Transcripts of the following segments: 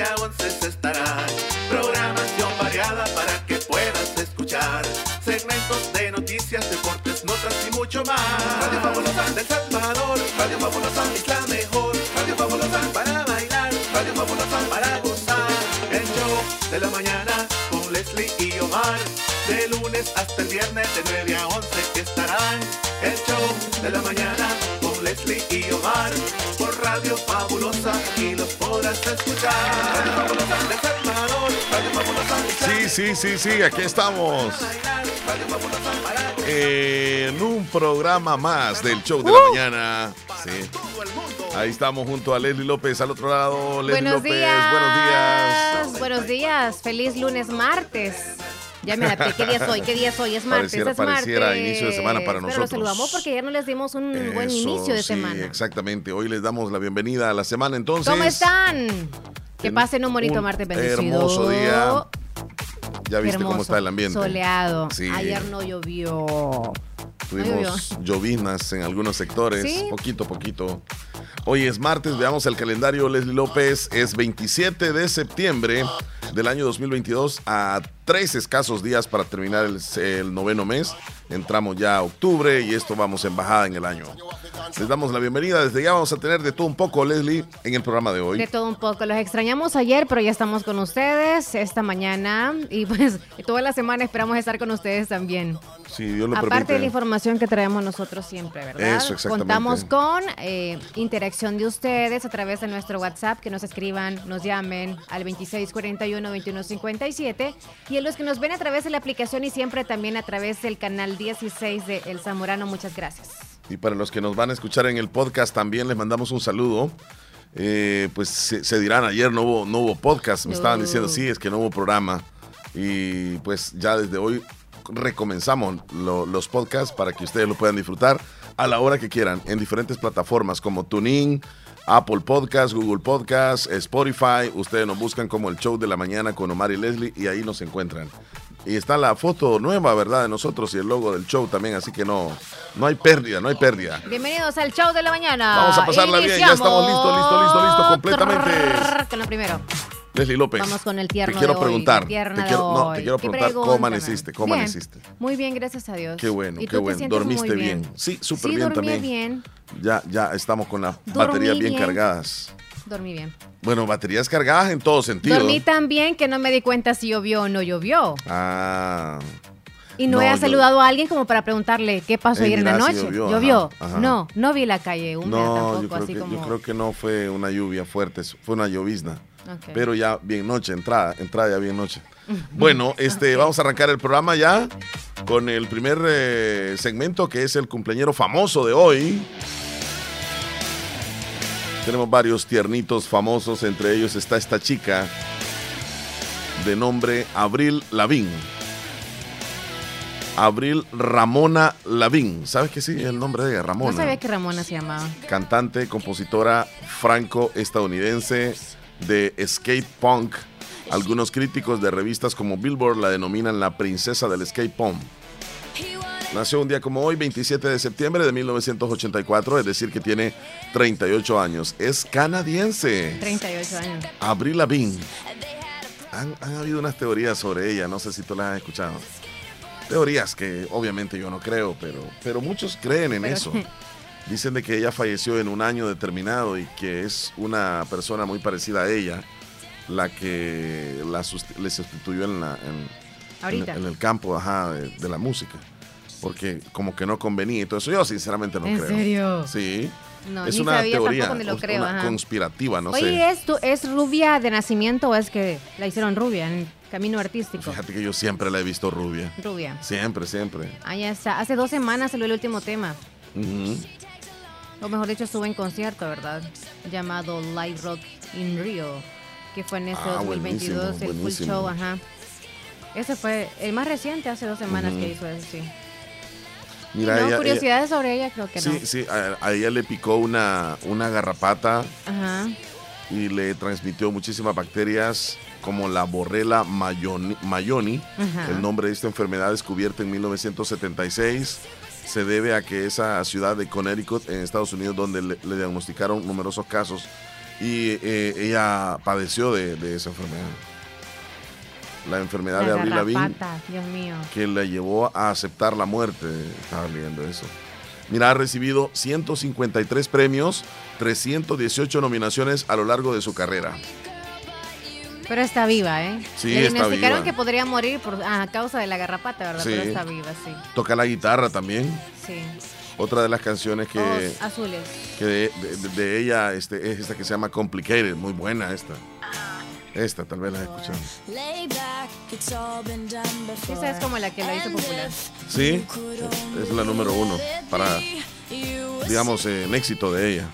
de 9 a 11 se estará Programación variada para que puedas escuchar. Segmentos de noticias, deportes, notas y mucho más. Radio Fabulosa. Del Salvador. Radio Fabulosa. Es la mejor. Radio Fabulosa. Para bailar. Radio Fabulosa. Para gozar. El show de la mañana con Leslie y Omar. De lunes hasta el viernes de 9 a 11 estarán. El show de la mañana con Leslie y Omar. Por Radio Fabulosa y los podrás escuchar Sí, sí, sí, aquí estamos en un programa más del show de la mañana. Sí. Ahí estamos junto a Leslie López al otro lado. Leslie Buenos López, días. buenos días. Buenos días. Feliz lunes martes. Ya me adapté. ¿Qué día es hoy? ¿Qué día es hoy? Es martes. Pareciera- es pareciera martes. inicio de semana para Pero nosotros. los saludamos porque ayer no les dimos un buen Eso, inicio de sí, semana. Exactamente. Hoy les damos la bienvenida a la semana entonces. ¿Cómo están? Que en pasen un bonito martes bendecido. hermoso día. Ya viste cómo está el ambiente. Soleado. Sí. Ayer no llovió. Tuvimos llovinas en algunos sectores, Sí. poquito a poquito. Hoy es martes, veamos el calendario. Leslie López es 27 de septiembre del año 2022 a tres escasos días para terminar el, el noveno mes. Entramos ya a octubre y esto vamos en bajada en el año. Les damos la bienvenida. Desde ya vamos a tener de todo un poco, Leslie, en el programa de hoy. De todo un poco. Los extrañamos ayer, pero ya estamos con ustedes esta mañana. Y pues toda la semana esperamos estar con ustedes también. Si Dios lo Aparte de la información que traemos nosotros siempre, ¿verdad? Eso, exactamente. Contamos con eh, interacción de ustedes a través de nuestro WhatsApp, que nos escriban, nos llamen al 2641-2157. Y a los que nos ven a través de la aplicación y siempre también a través del canal 16 de El Zamorano, muchas gracias. Y para los que nos van a escuchar en el podcast también les mandamos un saludo. Eh, pues se, se dirán, ayer no hubo, no hubo podcast, me estaban diciendo, sí, es que no hubo programa. Y pues ya desde hoy recomenzamos lo- los podcasts para que ustedes lo puedan disfrutar a la hora que quieran en diferentes plataformas como TuneIn, Apple Podcast, Google Podcast, Spotify. Ustedes nos buscan como el show de la mañana con Omar y Leslie y ahí nos encuentran. Y está la foto nueva, ¿verdad? De nosotros y el logo del show también, así que no, no hay pérdida, no hay pérdida. Bienvenidos al show de la mañana. Vamos a pasarla bien, ya estamos listos, listos, listos, listos, completamente. Con lo primero. Leslie López. Vamos con el tierno Te quiero de hoy, preguntar. te quiero, no, te quiero ¿Qué preguntar cómo amaneciste, cómo Bien, amaneciste. Muy bien, gracias a Dios. Qué bueno, ¿Y qué bueno. Dormiste bien. Sí, súper sí, bien dormí también. bien. Ya, ya estamos con las Dormí baterías bien, bien. cargadas. Dormí bien. Bueno, baterías cargadas en todo sentido. Dormí tan bien que no me di cuenta si llovió o no llovió. Ah, Y no, No, he yo- saludado a alguien como para preguntarle qué pasó ayer en la noche. llovió, ajá, ajá. No, no vi la calle húmeda no, tampoco, yo creo, así que, como. yo creo que no fue una lluvia fuerte, fue una llovizna. Pero ya bien noche, entrada, entrada ya bien noche. Bueno, este, vamos a arrancar el programa ya con el primer eh, segmento que es el cumpleañero famoso de hoy. Tenemos varios tiernitos famosos, entre ellos está esta chica de nombre Abril Lavín. Abril Ramona Lavín. ¿Sabes qué sí? El nombre de Ramona No sabía que Ramona se llamaba. cantante, compositora franco-estadounidense de skate punk. Algunos críticos de revistas como Billboard la denominan la princesa del skate punk. Nació un día como hoy, 27 de septiembre de 1984, es decir, que tiene 38 años. Es canadiense. 38 años. Avril Lavigne. Han, han habido unas teorías sobre ella, no sé si tú las has escuchado. Teorías que obviamente yo no creo, pero, pero muchos creen en Pero- eso. Dicen de que ella falleció en un año determinado y que es una persona muy parecida a ella la que la sust- le sustituyó en, la, en, Ahorita. en- en el campo ajá, de, de la música. Porque como que no convenía y todo eso. Yo sinceramente no ¿En creo. serio? Sí. No, es ni una sabía, teoría lo creo, una ajá. conspirativa, no Oye, sé. ¿es, tu- ¿es rubia de nacimiento o es que la hicieron rubia en el camino artístico? Fíjate que yo siempre la he visto rubia. Rubia. Siempre, siempre. Ahí está. Hace dos semanas salió el último tema. Ujú. O mejor dicho, estuvo en concierto, ¿verdad? Llamado Live Rock in Rio. Que fue en ese Ah, 2022, buenísimo, el full show, ajá. Ese fue el más reciente, hace dos semanas que hizo eso, sí. Mira, no, ella- curiosidades sobre ella creo que ella- no. sí, sí, a, a ella le picó una, una garrapata Ajá. y le transmitió muchísimas bacterias como la borrela mayoni, mayoni. Ajá. El nombre de esta enfermedad descubierta en 1976 se debe a que esa ciudad de Connecticut en Estados Unidos donde le, le diagnosticaron numerosos casos y eh, ella padeció de, de esa enfermedad. La enfermedad de La Avril Lavigne garrapata, Dios mío. que la llevó a aceptar la muerte. Estaba leyendo eso. Mira, ha recibido 153 premios, 318 nominaciones a lo largo de su carrera. Pero está viva, ¿eh? Sí, Le está diagnosticaron viva. que podría morir por, a causa de la garrapata, ¿verdad? Sí. Pero está viva, sí. Toca la guitarra también. Sí. Otra de las canciones que, Ojos azules. que de, de- de ella este, es esta que se llama Complicated. Muy buena esta. Esta tal vez la has escuchado. Esa es como la que la hizo popular. Sí, es la número uno para, digamos, en éxito de ella.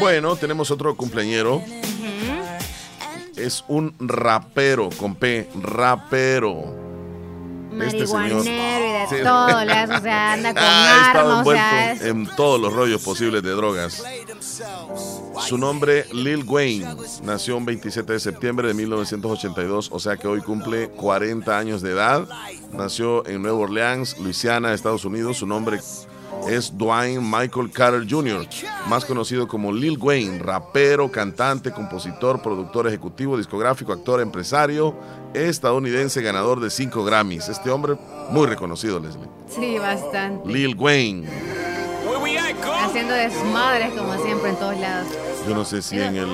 Bueno, tenemos otro cumpleañero. Es un rapero con P, rapero. Este señor- Marihuanero y de Sí. todo, le hace, o sea, anda con Ha estado armas, o sea, envuelto es- en todos los rollos posibles de drogas. Su nombre, Lil Wayne, nació un 27 de septiembre de 1982, o sea que hoy cumple 40 años de edad. Nació en Nueva Orleans, Luisiana, Estados Unidos. Su nombre es Dwayne Michael Carter Jr., más conocido como Lil Wayne, rapero, cantante, compositor, productor ejecutivo, discográfico, actor, empresario, estadounidense, ganador de 5 Grammys. Este hombre muy reconocido, Leslie. sí, bastante. Lil Wayne. Haciendo desmadres como siempre en todos lados. Yo no sé si en el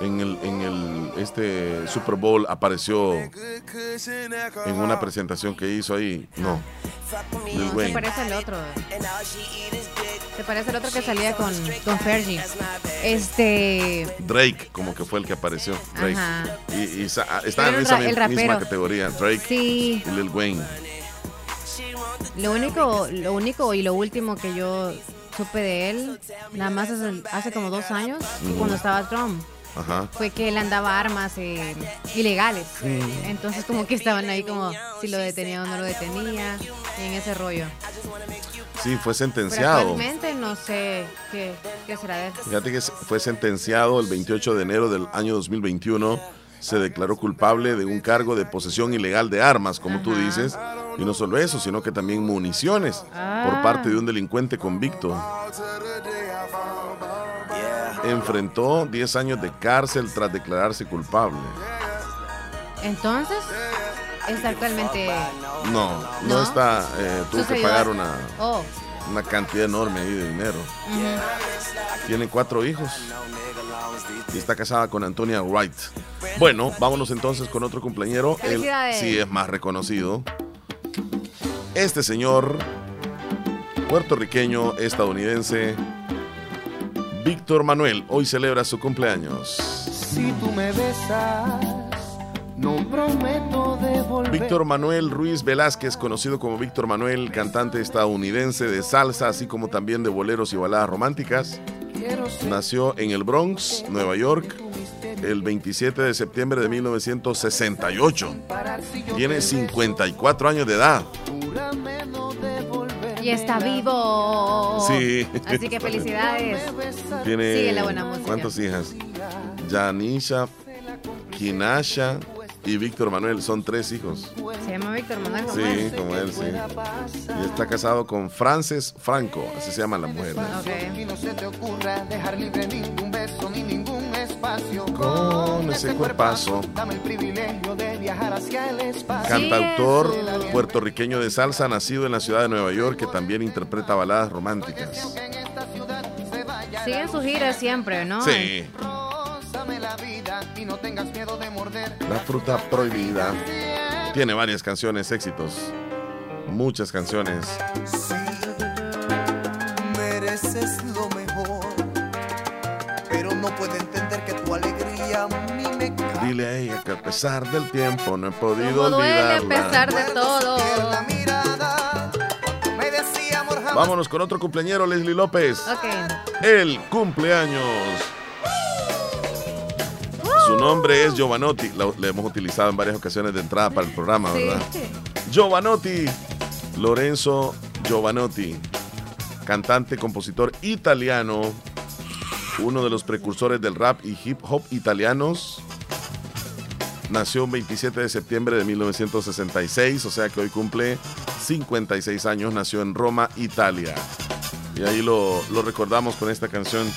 en el en el este Super Bowl apareció en una presentación que hizo ahí. No. Lil No, se parece al otro. Se parece al otro que salía con, con Fergie. Este. Drake como que fue el que apareció. Drake. Ajá. Y, y sa- está en esa ra- el mi- rapero. misma categoría. Drake Sí. y Lil Wayne. Lo único, lo único y lo último que yo supe de él, nada más el- hace como dos años, cuando estaba Trump, Ajá. fue que él andaba armas eh, ilegales. Entonces como que estaban ahí como si lo detenía o no lo detenía, y en ese rollo. Sí, fue Pero sentenciado. actualmente no sé qué, qué será de él. Fíjate que fue sentenciado el 28 de enero del año 2021. Se declaró culpable de un cargo de posesión ilegal de armas, como tú Ajá. dices. Y no solo eso, sino que también municiones Ah. por parte de un delincuente convicto. Enfrentó 10 años de cárcel tras declararse culpable. Entonces, está actualmente... No, no, ¿No? está. eh, tuvo que pagar una, Oh, una cantidad enorme ahí de dinero. Tiene cuatro hijos. Y está casada con Antonia Wright. Bueno, vámonos entonces con otro cumpleañero. Él sí es más reconocido. Este señor, puertorriqueño, estadounidense, Víctor Manuel, hoy celebra su cumpleaños. Si tú me besas, no prometo devolver. Víctor Manuel Ruiz Velázquez, conocido como Víctor Manuel, cantante estadounidense de salsa, así como también de boleros y baladas románticas. Nació en el Bronx, Nueva York, el 27 de septiembre de 1968. Tiene 54 años de edad. y está vivo. Sí. Así que felicidades. Tiene Sigue la buena música. ¿Cuántas hijas? Janisha, Kinasha y Víctor Manuel. Son tres hijos. Se llama Víctor Manuel. ¿cómo Sí, es? como él, sí. Y está casado con Frances Franco, así se llama la mujer. Ok. Y no se te ocurra dejar libre ningún beso ni ningún espacio. Con ese cuerpazo. Dame el privilegio de viajar hacia el espacio. Cantautor puertorriqueño de salsa, nacido en la ciudad de Nueva York, que también interpreta baladas románticas. Siguen sus giras siempre, ¿no? Sí, La vida y no tengas miedo de morder. La fruta prohibida. Tiene varias canciones, éxitos. Muchas canciones. mejor. Pero no puede entender que tu alegría a mí me cae. Dile a ella que a pesar del tiempo no he podido duele a olvidarla. pesar de todo. Vámonos con otro cumpleañero, Leslie López. El cumpleaños. Su nombre es Giovanotti. Lo- le hemos utilizado en varias ocasiones de entrada para el programa, Sí. ¿verdad? Giovanotti. Lorenzo Giovanotti. Cantante, compositor italiano. Uno de los precursores del rap y hip hop italianos. Nació un 27 de septiembre de 1966, o sea que hoy cumple 56 años. Nació en Roma, Italia. Y ahí lo, lo recordamos con esta canción.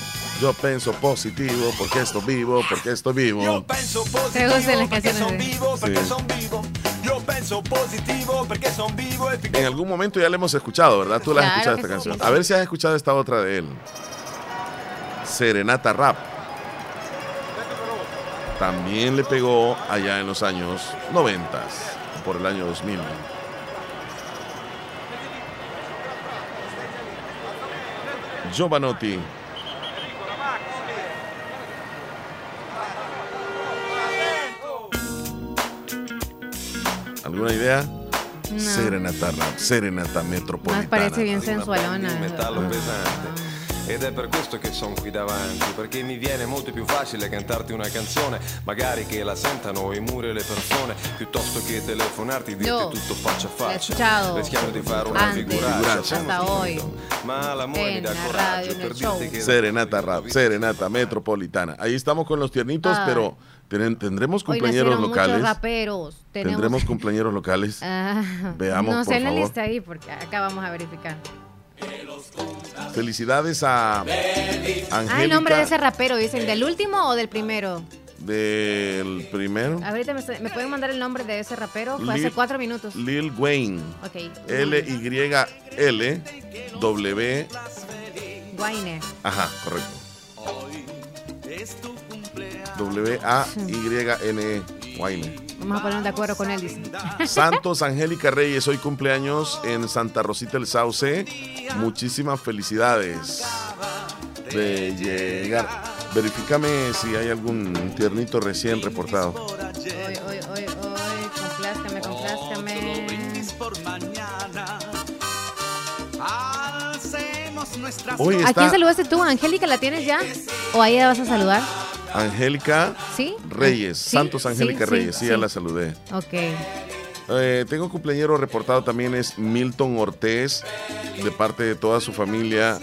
Yo pienso positivo porque estoy vivo, porque estoy vivo. canciones de- vivo perché son vivo. Yo penso positivo porque son vivo e En algún momento ya la hemos escuchado, ¿verdad? Tú la has Claro escuchado esta sí. canción. A ver si has escuchado esta otra de él. Serenata Rap. También le pegó allá en los años 90, por el año 2000. Giovanotti. ¿Alguna idea? No. Serenata Rap, Serenata Metropolitana. Más parece bien sensualona. metallo pesante. Ed è per questo che sono qui davanti, perché mi viene molto più facile cantarti una canzone, magari che la sentano i muri e le persone, piuttosto che telefonarti e dirti Yo tutto faccia a l'ho faccia. Rischiamo di fare una antes, figuraccia. Ma l'amore mi dà la coraggio per dirti che Serenata Rap, Serenata Metropolitana. Ahí estamos con los tiernitos, Ay. pero tendremos Hoy muchos locales. raperos. Tenemos... Tendremos cumpleaños locales. Ah, Veamos, no sé la favor. lista ahí porque acá vamos a verificar. Felicidades a Angélica. Ah, el nombre de ese rapero, dicen, ¿del último o del primero? del primero. Ahorita me, me pueden mandar el nombre de ese rapero. Fue hace cuatro minutos. Lil Wayne. Ok. L Y L W. Guayne. Ajá, correcto. W A Y N E. Wayne. Vamos a ponernos de acuerdo con él, dice. Santos Angélica Reyes, hoy cumpleaños en Santa Rosita el Sauce. Muchísimas felicidades de llegar. Verifícame si hay algún tiernito recién reportado. Hoy, hoy, hoy, hoy. Complázcame, complázcame. Hoy ¿A quién está saludaste tú? ¿Angélica la tienes ya? ¿O a ella vas a saludar? Angélica ¿Sí? Reyes. Sí, Santos Angélica sí, Reyes. Sí, ya la saludé. Ok. Eh, tengo cumpleañero reportado también es Milton Ortiz, de parte de toda su familia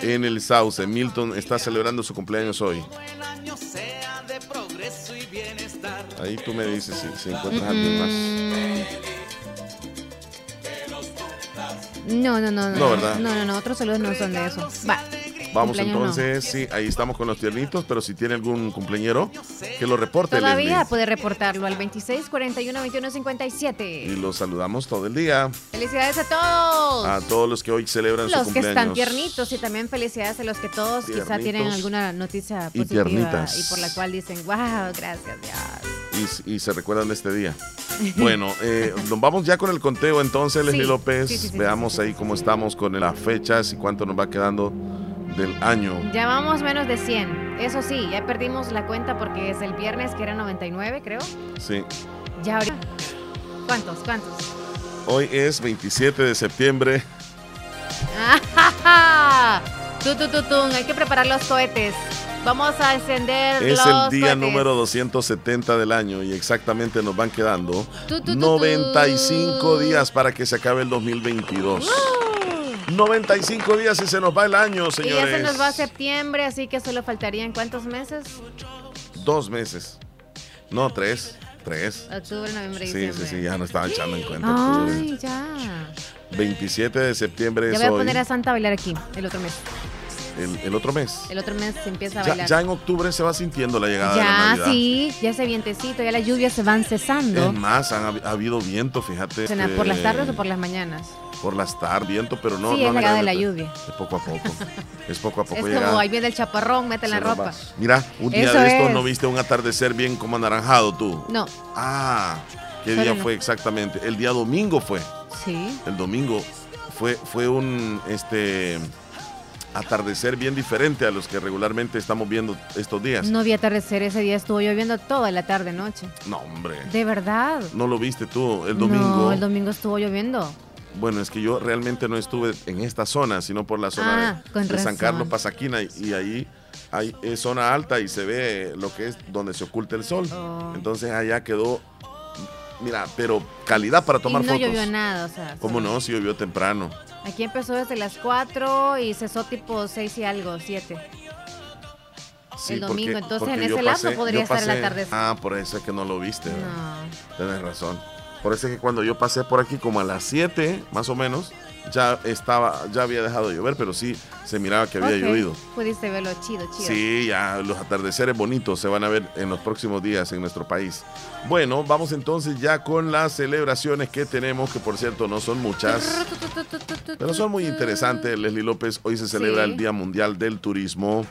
en el Sauce. Milton está celebrando su cumpleaños hoy. Ahí tú me dices si, si encuentras a alguien más. Mm, No, no, no, no. No, ¿verdad? No, no, no. Otros saludos no son de eso. Va. Vamos Cumpleaños no. entonces, sí, ahí estamos con los tiernitos, pero si tiene algún cumpleañero, que lo reporte. Todavía Leslie. puede reportarlo al 26 41 21 Y 57. los saludamos todo el día. Felicidades a todos. A todos los que hoy celebran su los que cumpleaños. están tiernitos y también felicidades a los que todos quizá Tiernitos tienen alguna noticia y positiva tiernitas. y por la cual dicen, wow, gracias Dios. y, y se recuerdan de este día. Bueno, eh, nos vamos ya con el conteo entonces, Leslie Sí, López. sí, sí, Veamos ahí cómo estamos con las fechas y cuánto nos va quedando del año. Ya vamos menos de 100. Eso sí, ya perdimos la cuenta porque es el viernes que era 99, creo. Sí. Ya ahorita. ¿Cuántos? ¿Cuántos? Hoy es 27 de septiembre. ¡Ah, Tu, tu, tu, tun. Hay que preparar los cohetes. Vamos a encender Es los el día cohetes. número 270 del año y exactamente nos van quedando tu, tu. 95 días para que se acabe el 2022. 95 días y se nos va el año, Y señores. ya se nos va septiembre, así que solo faltarían cuántos meses? Dos meses. No, tres. Tres. Octubre, noviembre, Sí, diciembre. sí, sí, ya no estaba echando en cuenta. octubre. Ay, ya. 27 de septiembre Ya voy a hoy. poner a Santa a bailar aquí, el otro mes. El, el otro mes. El otro mes se empieza a Ya, bailar. ya en octubre se va sintiendo la llegada de la Ya, Navidad. sí, ya ese vientecito, ya las lluvias se van cesando. Es más, han ha habido viento, fíjate. ¿Será este, ¿Por las tardes o por las mañanas? Por las tardes, viento, pero no. Sí, no es llegada de la lluvia. Es poco a poco. es poco a poco Es llega. como ahí viene el chaparrón, mete la ropa. Mira, un día Eso de esto es. no viste un atardecer bien como anaranjado tú. No, Ah, ¿qué Solo día no. fue exactamente? El día domingo fue. sí. El domingo fue, fue un este atardecer bien diferente a los que regularmente estamos viendo estos días. No vi atardecer, ese día estuvo lloviendo toda la tarde noche. No, hombre. De verdad. ¿No lo viste tú el domingo? No, el domingo estuvo lloviendo. Bueno, es que yo realmente no estuve en esta zona, sino por la zona Ah, de, de San. Carlos, Pasaquina, y, y ahí hay es zona alta y se ve lo que es donde se oculta el sol. Oh. Entonces allá quedó, mira, pero calidad para tomar y no fotos. llovió nada, o sea. ¿Cómo no? Si llovió temprano. Aquí empezó desde las 4 y cesó tipo 6 y algo, 7. Sí, El domingo, porque- entonces, porque en ese lapso podría estar el pasé- atardecer. Ah, por eso es que no lo viste. No. Tienes razón. Por eso es que cuando yo pasé por aquí como a las 7, más o menos, ya estaba, ya había dejado de llover, pero sí se miraba que había llovido. Pudiste verlo chido, chido. Sí, ya los atardeceres bonitos se van a ver en los próximos días en nuestro país. Bueno, vamos entonces ya con las celebraciones que tenemos, que por cierto no son muchas, pero son muy interesantes. Leslie López, hoy se celebra Sí. el Día Mundial del Turismo.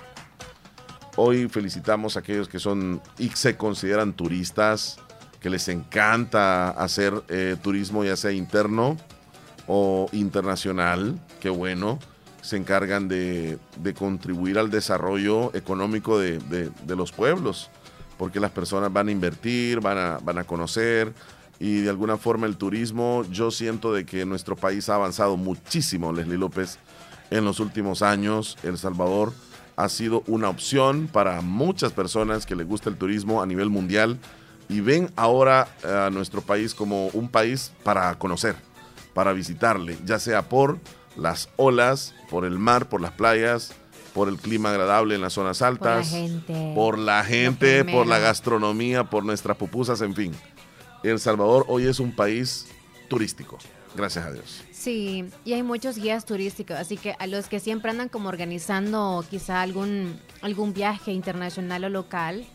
Hoy felicitamos a aquellos que son y se consideran turistas, que les encanta hacer eh, turismo ya sea interno o internacional, qué bueno, se encargan de, de contribuir al desarrollo económico de, de- de los pueblos, porque las personas van a invertir, van a, van a conocer y de alguna forma el turismo, yo siento de que nuestro país ha avanzado muchísimo, Leslie López, en los últimos años. El Salvador ha sido una opción para muchas personas que les gusta el turismo a nivel mundial y ven ahora a nuestro país como un país para conocer, para visitarle, ya sea por las olas, por el mar, por las playas, por el clima agradable en las zonas Por la altas, gente. por la gente, por la gastronomía, por nuestras pupusas, en fin. El Salvador hoy es un país turístico, gracias a Dios. Sí, y hay muchos guías turísticos, así que a los que siempre andan como organizando quizá algún, algún viaje internacional o local,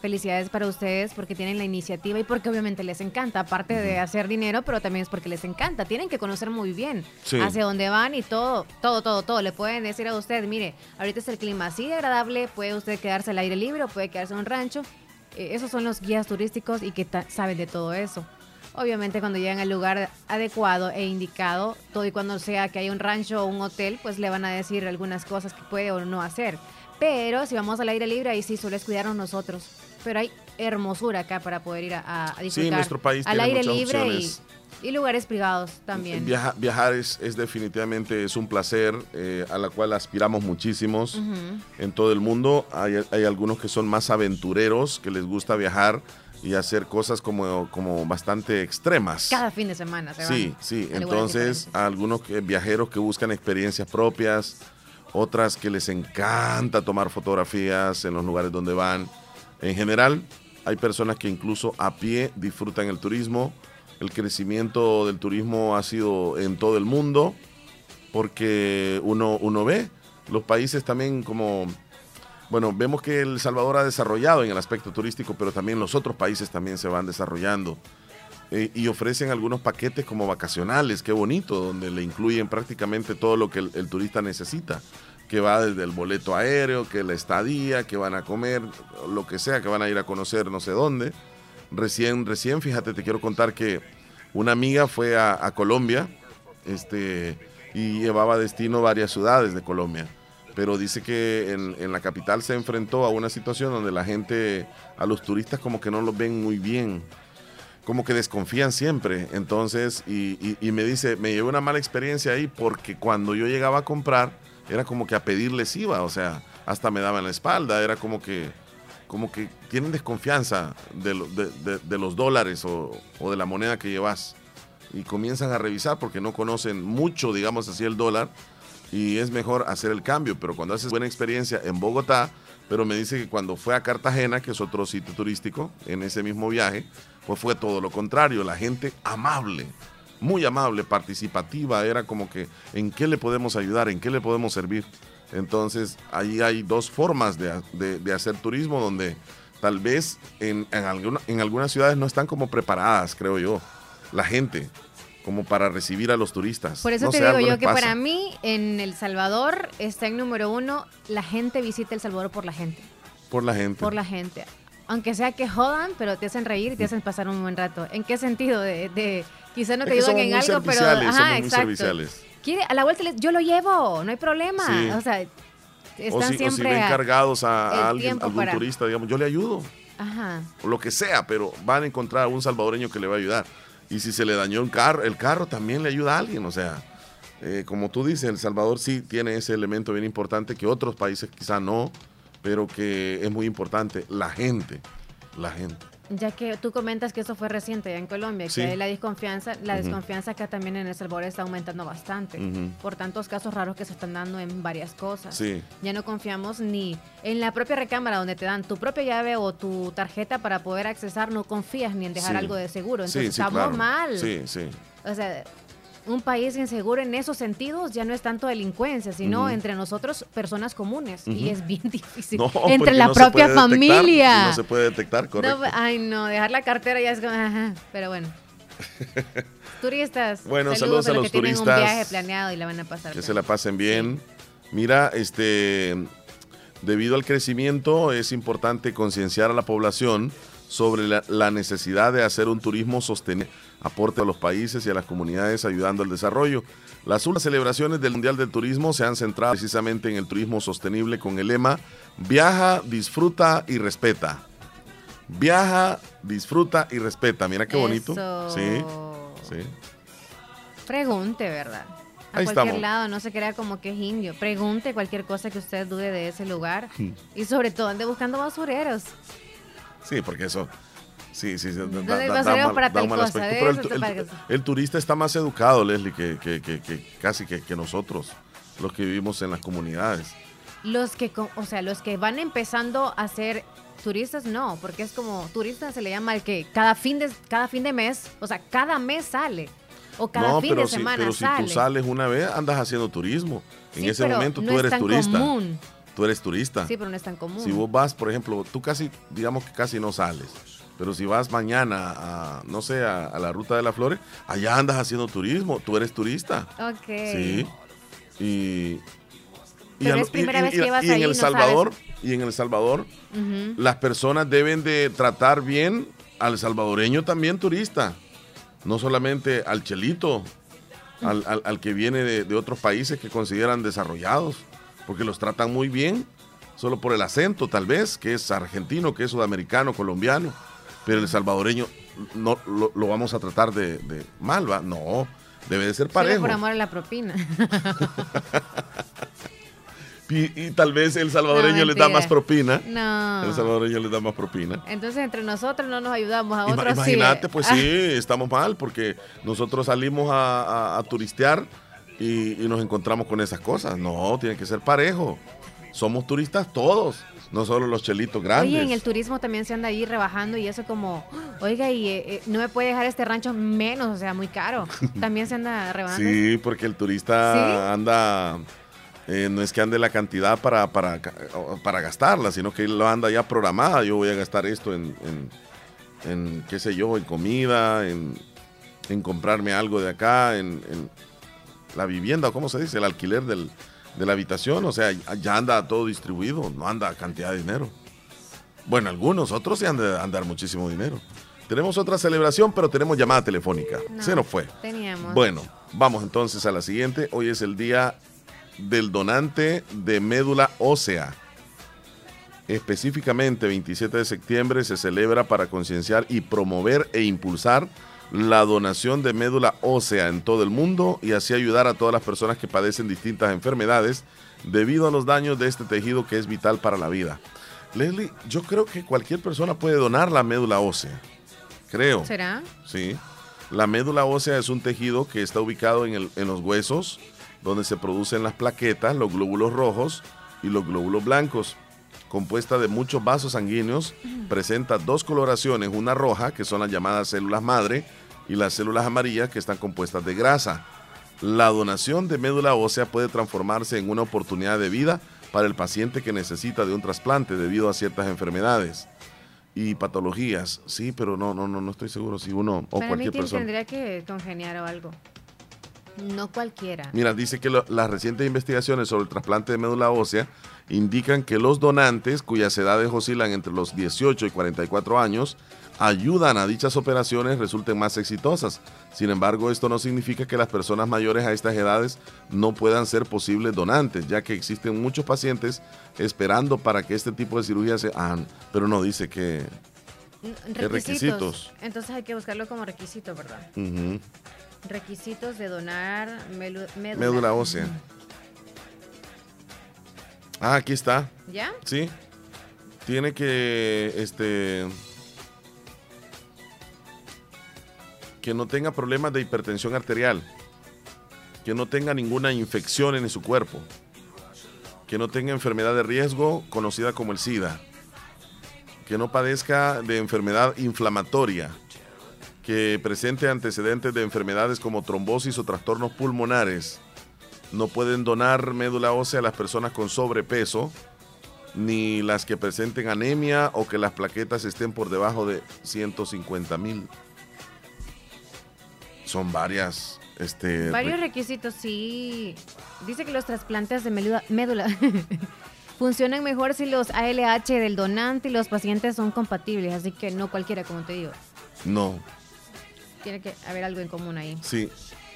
felicidades para ustedes porque tienen la iniciativa y porque obviamente les encanta, aparte de hacer dinero, pero también es porque les encanta. Tienen que conocer muy bien Sí. hacia dónde van y todo, todo, todo, todo. Le pueden decir a usted, mire, ahorita es el clima así de agradable, puede usted quedarse al aire libre o puede quedarse en un rancho. Eh, esos son los guías turísticos y que saben de todo eso. Obviamente cuando llegan al lugar adecuado e indicado, todo y cuando sea que hay un rancho o un hotel, pues le van a decir algunas cosas que puede o no hacer. Pero si vamos al aire libre, ahí sí solo es cuidarnos nosotros. Pero hay hermosura acá para poder ir a, a- disfrutar. nuestro país al tiene aire libre y, opciones. y lugares privados también. Viaja- viajar es, es definitivamente es un placer eh, a la cual aspiramos muchísimos en todo el mundo. Hay, hay algunos que son más aventureros, que les gusta viajar y hacer cosas como, como bastante extremas. Cada fin de semana se van. Sí, sí. Entonces, a algunos que- viajeros que buscan experiencias propias, otras que les encanta tomar fotografías en los lugares donde van. En general, hay personas que incluso a pie disfrutan el turismo. El crecimiento del turismo ha sido en todo el mundo porque uno, uno ve los países también como, bueno, vemos que El Salvador ha desarrollado en el aspecto turístico, pero también los otros países también se van desarrollando. Eh, y ofrecen algunos paquetes como vacacionales, qué bonito, donde le incluyen prácticamente todo lo que el, el turista necesita, que va desde el boleto aéreo, que la estadía, que van a comer, lo que sea, que van a ir a conocer no sé dónde. Recién, recién, fíjate, te quiero contar que una amiga fue a, a Colombia este, y llevaba destino varias ciudades de Colombia pero dice que en, en la capital se enfrentó a una situación donde la gente, a los turistas como que no los ven muy bien, como que desconfían siempre. Entonces, y, y- y me dice, me llevé una mala experiencia ahí porque cuando yo llegaba a comprar, era como que a pedirles iba, o sea, hasta me daban la espalda, era como que, como que tienen desconfianza de, de los dólares o, o de la moneda que llevas. Y comienzan a revisar porque no conocen mucho, digamos así, el dólar y es mejor hacer el cambio. Pero cuando haces buena experiencia en Bogotá, pero me dice que cuando fue a Cartagena, que es otro sitio turístico, en ese mismo viaje, pues fue todo lo contrario. La gente amable, muy amable, participativa, era como que en qué le podemos ayudar, en qué le podemos servir. Entonces, ahí hay dos formas de, de- de hacer turismo donde tal vez en, en, alguna- en algunas ciudades no están como preparadas, creo yo, la gente como para recibir a los turistas. Por eso No te sé, digo yo que pasa. para mí en El Salvador está en número uno, la gente visita El Salvador por la gente. Por la gente. Por la gente. Aunque sea que jodan, pero te hacen reír y te hacen pasar un buen rato. ¿En qué sentido? De, de Quizás no Es te ayudan en algo, pero ajá, exacto. a la vuelta yo lo llevo, no hay problema. Sí. O sea, O están si, o si siempre ven a- cargados a, a alguien, algún para- turista, digamos, yo le ayudo. Ajá. o lo que sea, pero van a encontrar a un salvadoreño que le va a ayudar. Y si se le dañó un carro, el carro también le ayuda a alguien. O sea, eh, como tú dices, El Salvador sí tiene ese elemento bien importante que otros países quizá no, pero que es muy importante, la gente. La gente. Ya que tú comentas que eso fue reciente ya en Colombia, Sí. que la desconfianza, la desconfianza acá también en El Salvador está aumentando bastante por tantos casos raros que se están dando en varias cosas. Sí. Ya no confiamos ni en la propia recámara donde te dan tu propia llave o tu tarjeta para poder accesar, no confías ni en dejar Sí. algo de seguro. Entonces estamos claro. mal. Sí, sí. O sea, un país inseguro en esos sentidos ya no es tanto delincuencia, sino entre nosotros personas comunes. Y es bien difícil. No, entre la no propia detectar, familia. No se puede detectar, correcto. No, ay, no, dejar la cartera ya es como, ajá, pero bueno. turistas. Bueno, saludos a los, los que tienen turistas. un viaje planeado y la van a pasar. que bien. se la pasen bien. Mira, este, debido al crecimiento es importante concienciar a la población sobre la, la necesidad de hacer un turismo sostenible, aporte a los países y a las comunidades ayudando al desarrollo. Las últimas celebraciones del Mundial del Turismo se han centrado precisamente en el turismo sostenible con el lema Viaja, disfruta y respeta. Viaja, disfruta y respeta. Mira qué bonito. Eso. Sí, sí. Pregunte, ¿verdad? A Ahí cualquier estamos. lado, no se crea como que es indio. Pregunte cualquier cosa que usted dude de ese lugar. Hmm. Y sobre todo ande buscando basureros. Sí, porque eso. Sí, sí, sí, el, turista está más educado, Leslie, que, que- que- que casi que, nosotros, los que vivimos en las comunidades. Los que, o sea, los que van empezando a ser turistas, no, porque es como turista se le llama el que cada fin de cada fin de mes, o sea, cada mes sale o cada no, fin pero, de si, semana pero si tú sales una vez, andas haciendo turismo. En Sí, ese pero momento no tú es eres tan turista. común. Tú eres turista. Sí, pero no es tan común. Si vos vas, por ejemplo, tú casi, digamos que casi no sales. Pero si vas mañana a, no sé, a, a la Ruta de las Flores, allá andas haciendo turismo. Tú eres turista. Ok. Sí. Y. Pero es primera vez y- que vas y en El no Salvador, y en El Salvador, las personas deben de tratar bien al salvadoreño también turista. No solamente al chelito, al, al- al que viene de, de otros países que consideran desarrollados, porque los tratan muy bien, solo por el acento tal vez, que es argentino, que es sudamericano, colombiano, pero el salvadoreño no lo, lo vamos a tratar de, de mal, ¿va? No, debe de ser Solo parejo. por amor a la propina. Y, y tal vez el salvadoreño No, les da más propina. No. El salvadoreño les da más propina. Entonces entre nosotros no nos ayudamos a otros. sí. Imagínate, pues sí, estamos mal porque nosotros salimos a, a- a turistear y, y nos encontramos con esas cosas. No, tiene que ser parejo. Somos turistas todos, no solo los chelitos grandes. Oye, en el turismo también se anda ahí rebajando y eso como, oiga, y eh, eh, no me puede dejar este rancho menos, o sea, muy caro. También se anda rebajando. Sí, porque el turista ¿Sí? anda, eh, no es que ande la cantidad para, para, para gastarla, sino que él lo anda ya programada. Yo voy a gastar esto en, en, en, qué sé yo, en comida, en, en comprarme algo de acá, en, en la vivienda, ¿cómo se dice? El alquiler del, de la habitación. O sea, ya anda todo distribuido, no anda cantidad de dinero. Bueno, algunos, otros sí han de andar muchísimo dinero. Tenemos otra celebración, pero tenemos llamada telefónica. No, Se nos fue. Teníamos. Bueno, vamos entonces a la siguiente. Hoy es el día del donante de médula ósea. Específicamente, 27 de septiembre se celebra para concienciar y promover e impulsar la donación de médula ósea en todo el mundo y así ayudar a todas las personas que padecen distintas enfermedades debido a los daños de este tejido que es vital para la vida. Leslie, yo creo que cualquier persona puede donar la médula ósea. Creo. ¿Será? Sí. La médula ósea es un tejido que está ubicado en, el- en los huesos, donde se producen las plaquetas, los glóbulos rojos y los glóbulos blancos. Compuesta de muchos vasos sanguíneos, presenta dos coloraciones, una roja, que son las llamadas células madre, y las células amarillas, que están compuestas de grasa. La donación de médula ósea puede transformarse en una oportunidad de vida para el paciente que necesita de un trasplante debido a ciertas enfermedades y patologías. Sí, pero no, no, no, no estoy seguro si uno o Para mí cualquier tien- persona. tendría que congeniar o algo. No cualquiera. Mira, dice que lo- las recientes investigaciones sobre el trasplante de médula ósea indican que los donantes, cuyas edades oscilan entre los 18 y 44 años, ayudan a dichas operaciones resulten más exitosas. Sin embargo, esto no significa que las personas mayores a estas edades no puedan ser posibles donantes, ya que existen muchos pacientes esperando para que este tipo de cirugía se... Ah, pero no dice que... ¿Qué requisitos? Entonces hay que buscarlo como requisito, ¿verdad? Requisitos de donar. Médula ósea. Ah, aquí está. ¿Ya? Sí. Tiene que, este, que no tenga problemas de hipertensión arterial, que no tenga ninguna infección en su cuerpo, que no tenga enfermedad de riesgo conocida como el SIDA, que no padezca de enfermedad inflamatoria, que presente antecedentes de enfermedades como trombosis o trastornos pulmonares. No pueden donar médula ósea a las personas con sobrepeso, ni las que presenten anemia o que las plaquetas estén por debajo de 150 mil. Son varias. Este, Varios re- requisitos, sí. Dice que los trasplantes de médula, médula funcionan mejor si los ALH del donante y los pacientes son compatibles, así que no cualquiera, como te digo. no, Tiene que haber algo en común ahí. sí.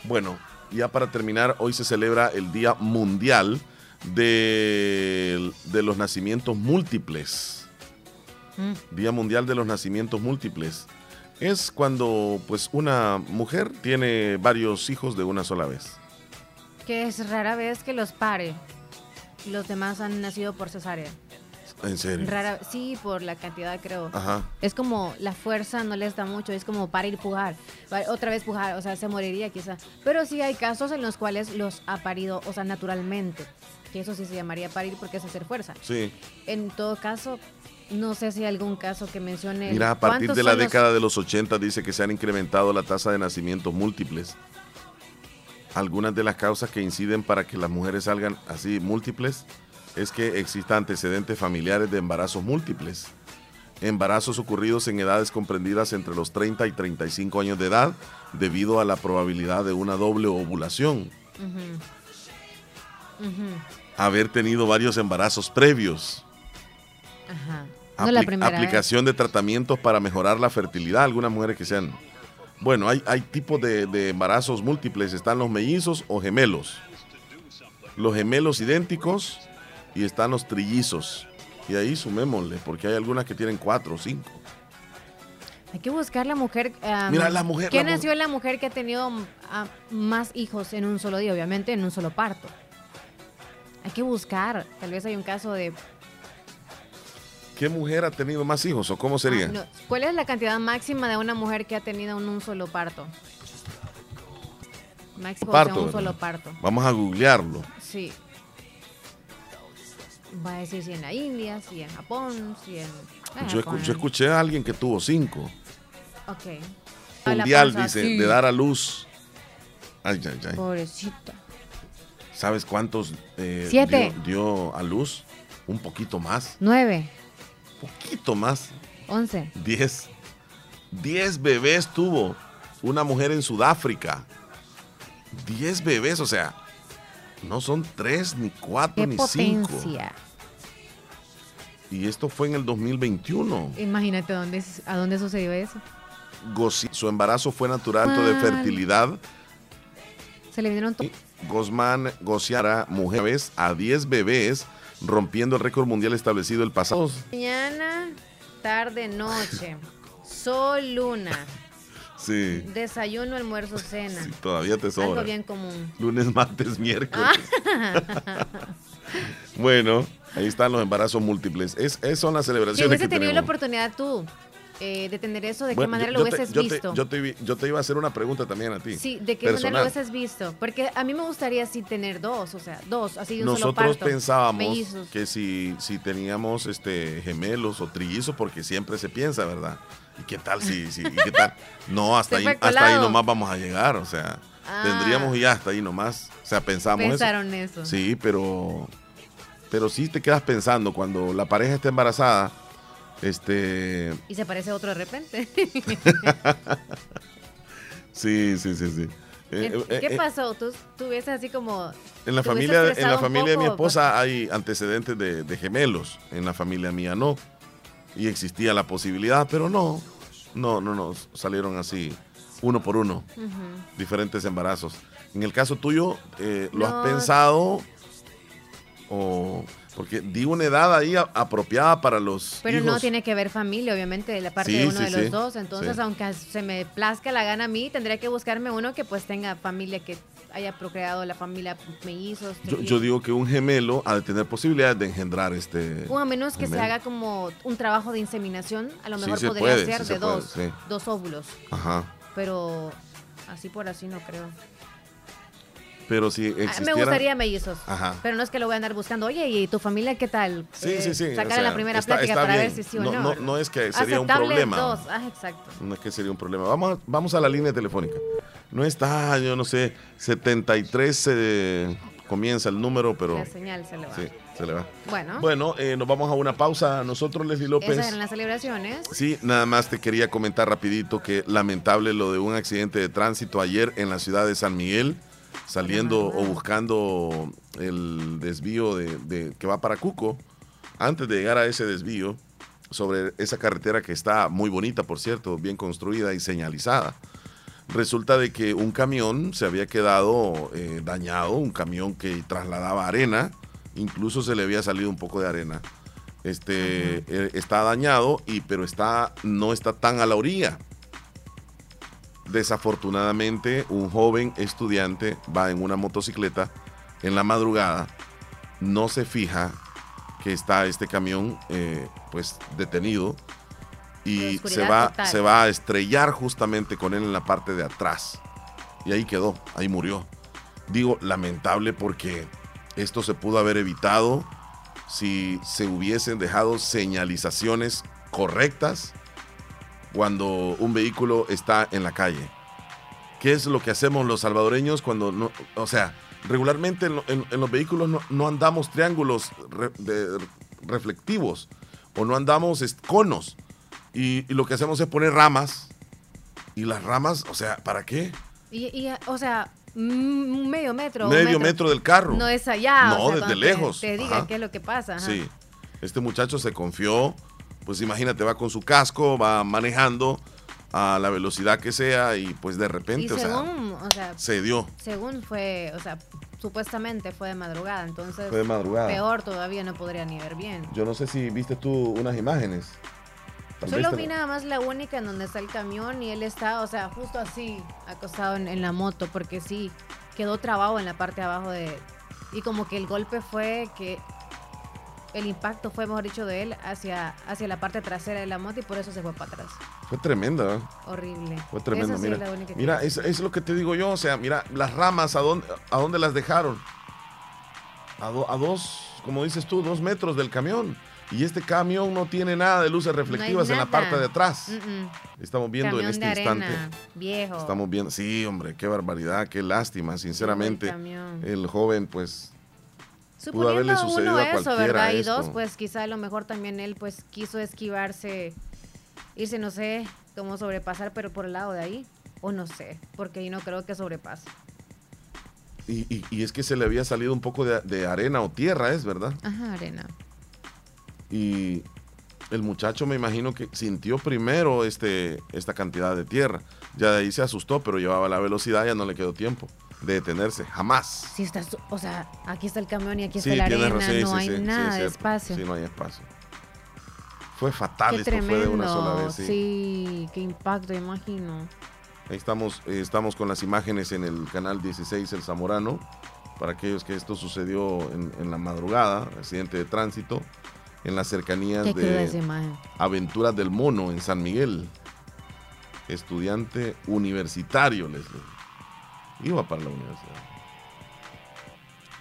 Bueno, ya para terminar, hoy se celebra el Día Mundial de, de los Nacimientos Múltiples. Mm. Día Mundial de los Nacimientos Múltiples. Es cuando pues una mujer tiene varios hijos de una sola vez. Que es rara vez que los pare. Los demás han nacido por cesárea. En serio. Rara, sí, por la cantidad, creo. Ajá. Es como la fuerza no les da mucho, es como para ir pujar, otra vez pujar, o sea, se moriría quizá. Pero sí hay casos en los cuales los ha parido, o sea, naturalmente. Que eso sí se llamaría parir porque es hacer fuerza. Sí. En todo caso, no sé si hay algún caso que mencione. Mira, a partir de la los- década de los 80 dice que se han incrementado la tasa de nacimientos múltiples. Algunas de las causas que inciden para que las mujeres salgan así múltiples es que existan antecedentes familiares de embarazos múltiples. Embarazos ocurridos en edades comprendidas entre los 30 y 35 años de edad debido a la probabilidad de una doble ovulación. Haber tenido varios embarazos previos. Ajá. No la Apli- primera vez. aplicación de tratamientos para mejorar la fertilidad. Algunas mujeres que sean. Bueno, hay, hay tipos de, de embarazos múltiples. Están los mellizos o gemelos. Los gemelos idénticos y están los trillizos. Y ahí sumémosle, porque hay algunas que tienen cuatro o cinco. Hay que buscar la mujer. Mira, la mujer- ¿Qué nació la mujer que ha tenido ah, más hijos en un solo día? Obviamente en un solo parto. Hay que buscar. Tal vez hay un caso de. ¿Qué mujer ha tenido más hijos o cómo sería? Ah, no. ¿Cuál es la cantidad máxima de una mujer que ha tenido en un solo parto? Máximo Parto, un solo parto. Vamos a googlearlo. Sí. Va a decir si en la India, si en Japón, si en. ah, Yo, escu- Japón. yo escuché a alguien que tuvo cinco. Ok. Mundial, dice, sí. de dar a luz. Ay, ay, ay. Pobrecita. ¿Sabes cuántos eh, Siete. Dio, dio a luz? Un poquito más. Nueve. Poquito más. Once. Diez. Diez bebés tuvo una mujer en Sudáfrica. Diez bebés, o sea, no son tres, ni cuatro, ¡Qué ni cinco. potencia! Y esto fue en el 2021. Imagínate dónde, a dónde sucedió eso. Gozi- su embarazo fue natural, acto de fertilidad. Se le vinieron to- Guzmán Gociara, mujeres a 10 bebés, rompiendo el récord mundial establecido el pasado. Mañana, tarde, noche. Sol, luna. Sí, Desayuno, almuerzo, cena. sí, todavía te Algo sobra. bien común. Lunes, martes, miércoles. bueno, ahí están los embarazos múltiples. Es, es- son las Si celebraciones hubiese que tenido la oportunidad tú eh, de tener eso, ¿de Bueno, qué manera yo- lo te- hubieses te- visto? yo te vi- yo te iba a hacer una pregunta también a ti. Sí, ¿de qué manera lo hubieses visto? Porque a mí me gustaría sí tener dos, o sea, dos, así de un solo Nosotros parto. pensábamos mellizos. que si, si teníamos este gemelos o trillizos, porque siempre se piensa, ¿verdad? ¿Y qué tal si, si- y qué tal? No, hasta ahí, hasta ahí nomás vamos a llegar, o sea, Ah. tendríamos ya hasta ahí nomás. O sea, pensamos Pensaron eso. eso. Sí, pero pero sí te quedas pensando cuando la pareja está embarazada, este, Y se parece a otro de repente. sí, sí, sí, sí. Eh, eh, ¿Qué eh, pasó? ¿Tú, ves así como... En la ¿Tuviste familia, en la familia de mi esposa hay antecedentes de, de gemelos. En la familia mía no. Y existía la posibilidad, pero no. No, no, no. Salieron así, uno por uno. Diferentes embarazos. En el caso tuyo, eh, ¿lo No. has pensado? O. Porque di una edad ahí a- apropiada para los. Pero no tiene que ver familia, obviamente, de la parte Sí, de uno sí, de los sí, dos. Entonces, aunque se me plazca la gana a mí, tendría que buscarme uno que pues tenga familia, que haya procreado la familia mellizos. Yo, trillizos. yo digo que un gemelo ha de tener posibilidades de engendrar este. O a menos que se haga como un trabajo de inseminación, a lo Sí mejor se podría puede, ser sí se de puede, dos, sí. dos óvulos. Ajá. Pero así por así no creo. Pero si Ah, existiera. Me gustaría mellizos. Ajá. Pero no es que lo voy a andar buscando. Oye, ¿y tu familia qué tal? Sí, Eh, sí, sí. Sacar o sea, la primera está- plática está para ver si sí o no, no. no, no es que sería un problema. dos. Ah, exacto. No es que sería un problema. Vamos vamos a la línea telefónica. No está, yo no sé, 73 eh, comienza el número, pero La señal se le va. sí, se le va. Bueno, Bueno, eh, nos vamos a una pausa. Nosotros, Leslie López. esas eran las celebraciones. Sí, nada más te quería comentar rapidito que lamentable lo de un accidente de tránsito ayer en la ciudad de San Miguel, saliendo o buscando el desvío de, de- que va para Cuco. Antes de llegar a ese desvío, sobre esa carretera que está muy bonita, por cierto, bien construida y señalizada. Resulta de que un camión se había quedado eh, dañado, un camión que trasladaba arena, incluso se le había salido un poco de arena. Este eh, está dañado y pero está no está tan a la orilla. Desafortunadamente, un joven estudiante va en una motocicleta en la madrugada, no se fija que está este camión eh, pues detenido En y se va, total. se va a estrellar justamente con él en la parte de atrás. Y ahí quedó, ahí murió. Digo, lamentable porque esto se pudo haber evitado si se hubiesen dejado señalizaciones correctas cuando un vehículo está en la calle. ¿Qué es lo que hacemos los salvadoreños cuando no, o sea, regularmente en, lo- en- en los vehículos no, no andamos triángulos re- de- reflectivos o no andamos conos y, y lo que hacemos es poner ramas y las ramas, o sea, ¿para qué? Y, y, o sea, mm, medio metro. un Medio metro del carro. No es allá. No, o sea, desde te- lejos. Te, diga Ajá. qué es lo que pasa. ajá. Sí, este muchacho se confió, pues imagínate, va con su casco, va manejando a la velocidad que sea y pues de Y repente, o sea, según, o sea, se dio. según fue, o sea, supuestamente fue de madrugada, entonces Fue de madrugada. peor todavía no podría ni ver bien. Yo no sé si viste tú unas imágenes. Solo vi nada más la única en donde está el camión y él está, o sea, justo así, acostado en, en la moto, porque sí, quedó trabado en la parte de abajo de... Y como que el golpe fue que... El impacto fue, mejor dicho, de él hacia, hacia la parte trasera de la moto y por eso se fue para atrás. Fue tremenda, ¿eh? Horrible. Fue tremendo, Esa sí es mira. que- Mira, es, es lo que te digo yo, o sea, mira, las ramas, ¿a dónde, a dónde las dejaron? A, do- a dos, como dices tú, dos metros del camión. Y este camión no tiene nada de luces reflectivas en la parte de atrás. Estamos viendo Camión en este de arena, instante. viejo. Estamos viendo, sí, hombre, qué barbaridad, qué lástima, sinceramente. El joven, pues, pudo Suponiendo haberle sucedido uno a eso, ¿verdad? Y esto. dos, pues quizá a lo mejor también él pues quiso esquivarse, irse, no sé, cómo sobrepasar, pero por el lado de ahí. O no sé, porque ahí no creo que sobrepase. y, y- y es que se le había salido un poco de, de arena o tierra, es verdad. Ajá, arena. Y el muchacho me imagino que sintió primero este, esta cantidad de tierra. Ya de ahí se asustó, pero llevaba la velocidad, ya no le quedó tiempo de detenerse, jamás. Sí, está, o sea, aquí está el camión y aquí Sí, está la arena, razón, sí, no sí, hay nada de espacio. Sí, no hay espacio. Fue fatal, qué esto tremendo. fue de una sola vez. sí. sí, qué impacto, imagino. Ahí estamos, eh, estamos con las imágenes en el canal 16 El Zamorano, para aquellos que esto sucedió en, en la madrugada, accidente de tránsito, en las cercanías Qué de. Aventuras del Mono en San Miguel. Estudiante universitario, Leslie. Iba para la universidad.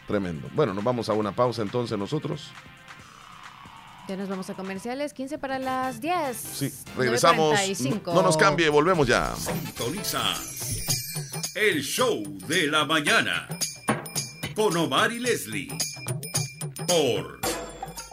Tremendo. Bueno, nos vamos a una pausa entonces nosotros. Ya nos vamos a comerciales, 15 para las 10. Sí, regresamos. 9:45. No nos cambie, volvemos ya. Sintonizas el show de la mañana con Omar y Leslie por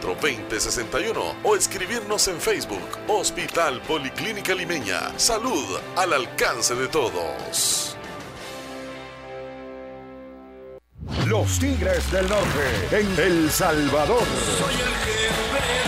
2061 o escribirnos en Facebook Hospital Policlínica Limeña. Salud al alcance de todos. Los Tigres del Norte en El Salvador. Soy el jefe.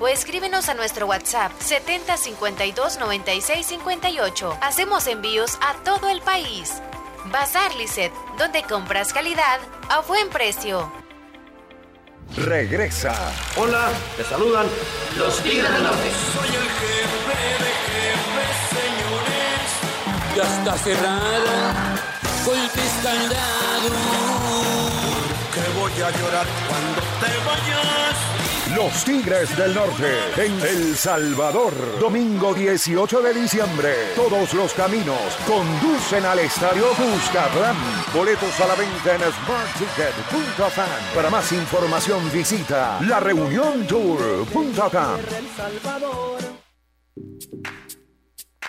o escríbenos a nuestro WhatsApp 7052 96 58. Hacemos envíos a todo el país. Bazar Lisset, donde compras calidad a buen precio. Regresa. Hola, te saludan los Tigres del Norte. Soy el jefe de jefes, señores. Ya está cerrada, golpes candado. Que voy a llorar cuando te vayas. Los Tigres del Norte en El Salvador. Domingo 18 de diciembre. Todos los caminos conducen al Estadio Cuscatlán. Boletos a la venta en smartticket.com. Para más información visita lareuniontour.com.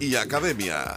y Academia.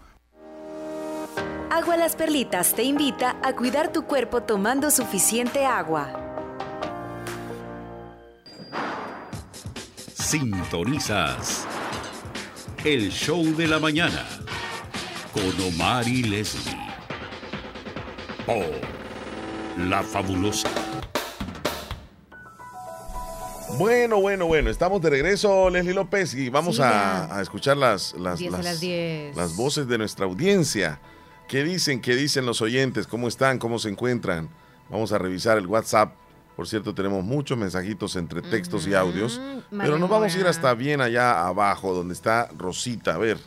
Agua Las Perlitas te invita a cuidar tu cuerpo tomando suficiente agua. Sintonizas el show de la mañana con Omar y Leslie por La Fabulosa. Bueno, bueno, bueno, estamos de regreso, Leslie López, y vamos Sí, a, escuchar las, las, 10 a las- las 10. las voces de nuestra audiencia. ¿Qué dicen? ¿Qué dicen los oyentes? ¿Cómo están? ¿Cómo se encuentran? Vamos a revisar el WhatsApp. Por cierto, tenemos muchos mensajitos entre textos y audios. Pero nos vamos a ir hasta bien allá abajo, donde está Rosita. A ver.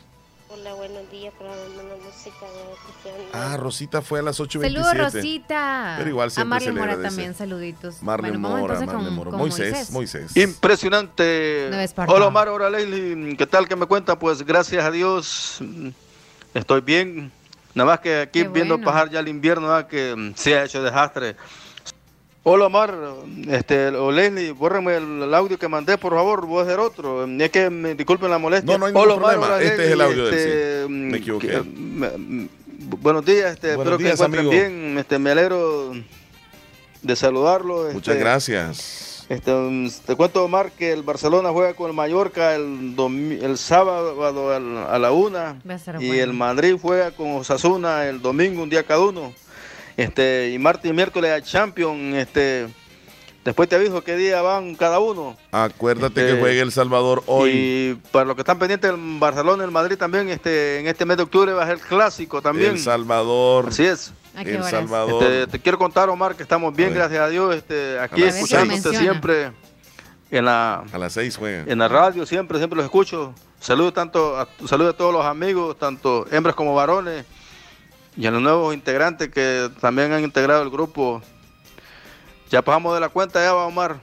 Hola, buenos días, Cristian. Ah, Rosita fue a las 8.27. Saludos, Rosita. Pero igual A siempre Marlene se le Mora agradece. también, saluditos. Marlene Bueno, Mora, Marlene con- Mora. con Moisés, Moisés. Impresionante. Esparta. Hola Omar, hola Leslie. ¿Qué tal? ¿Qué me cuenta? Pues gracias a Dios mm, estoy bien. Nada más que aquí Qué viendo bueno. pasar ya el invierno, ¿verdad? que mm, se ha hecho desastre. Hola Omar, este, o Leslie, bórrame el, el audio que mandé, por favor, voy a hacer otro. Es que me disculpen la molestia. No, no hay Hola, ningún Omar, problema. hola, Este es el audio del este, sí. mm, Me equivoqué. que, me- mm, buenos días, este, Buenos espero días, que se encuentren amigo. bien. Este, me alegro de saludarlo. Muchas este, gracias. Este, um, te cuento, Omar, que el Barcelona juega con el Mallorca el, domi- el sábado al- a la una y bueno. el Madrid juega con Osasuna el domingo, un día cada uno. Este, y martes y miércoles a Champions. Este, después te aviso qué día van cada uno. Acuérdate Este, que juegue El Salvador hoy. Y para los que están pendientes, el Barcelona y el Madrid también, este, en este mes de octubre va a ser clásico también. El Salvador. Así es. ¿A qué El horas? Salvador. Este, te quiero contar, Omar, que estamos bien, gracias a Dios. Este, aquí A escuchándote siempre en la, A las seis en la radio, siempre, siempre los escucho. Saludos tanto, a, saludos a todos los amigos, tanto hembras como varones, y a los nuevos integrantes que también han integrado el grupo. Ya pasamos de la cuenta ya, va, Omar.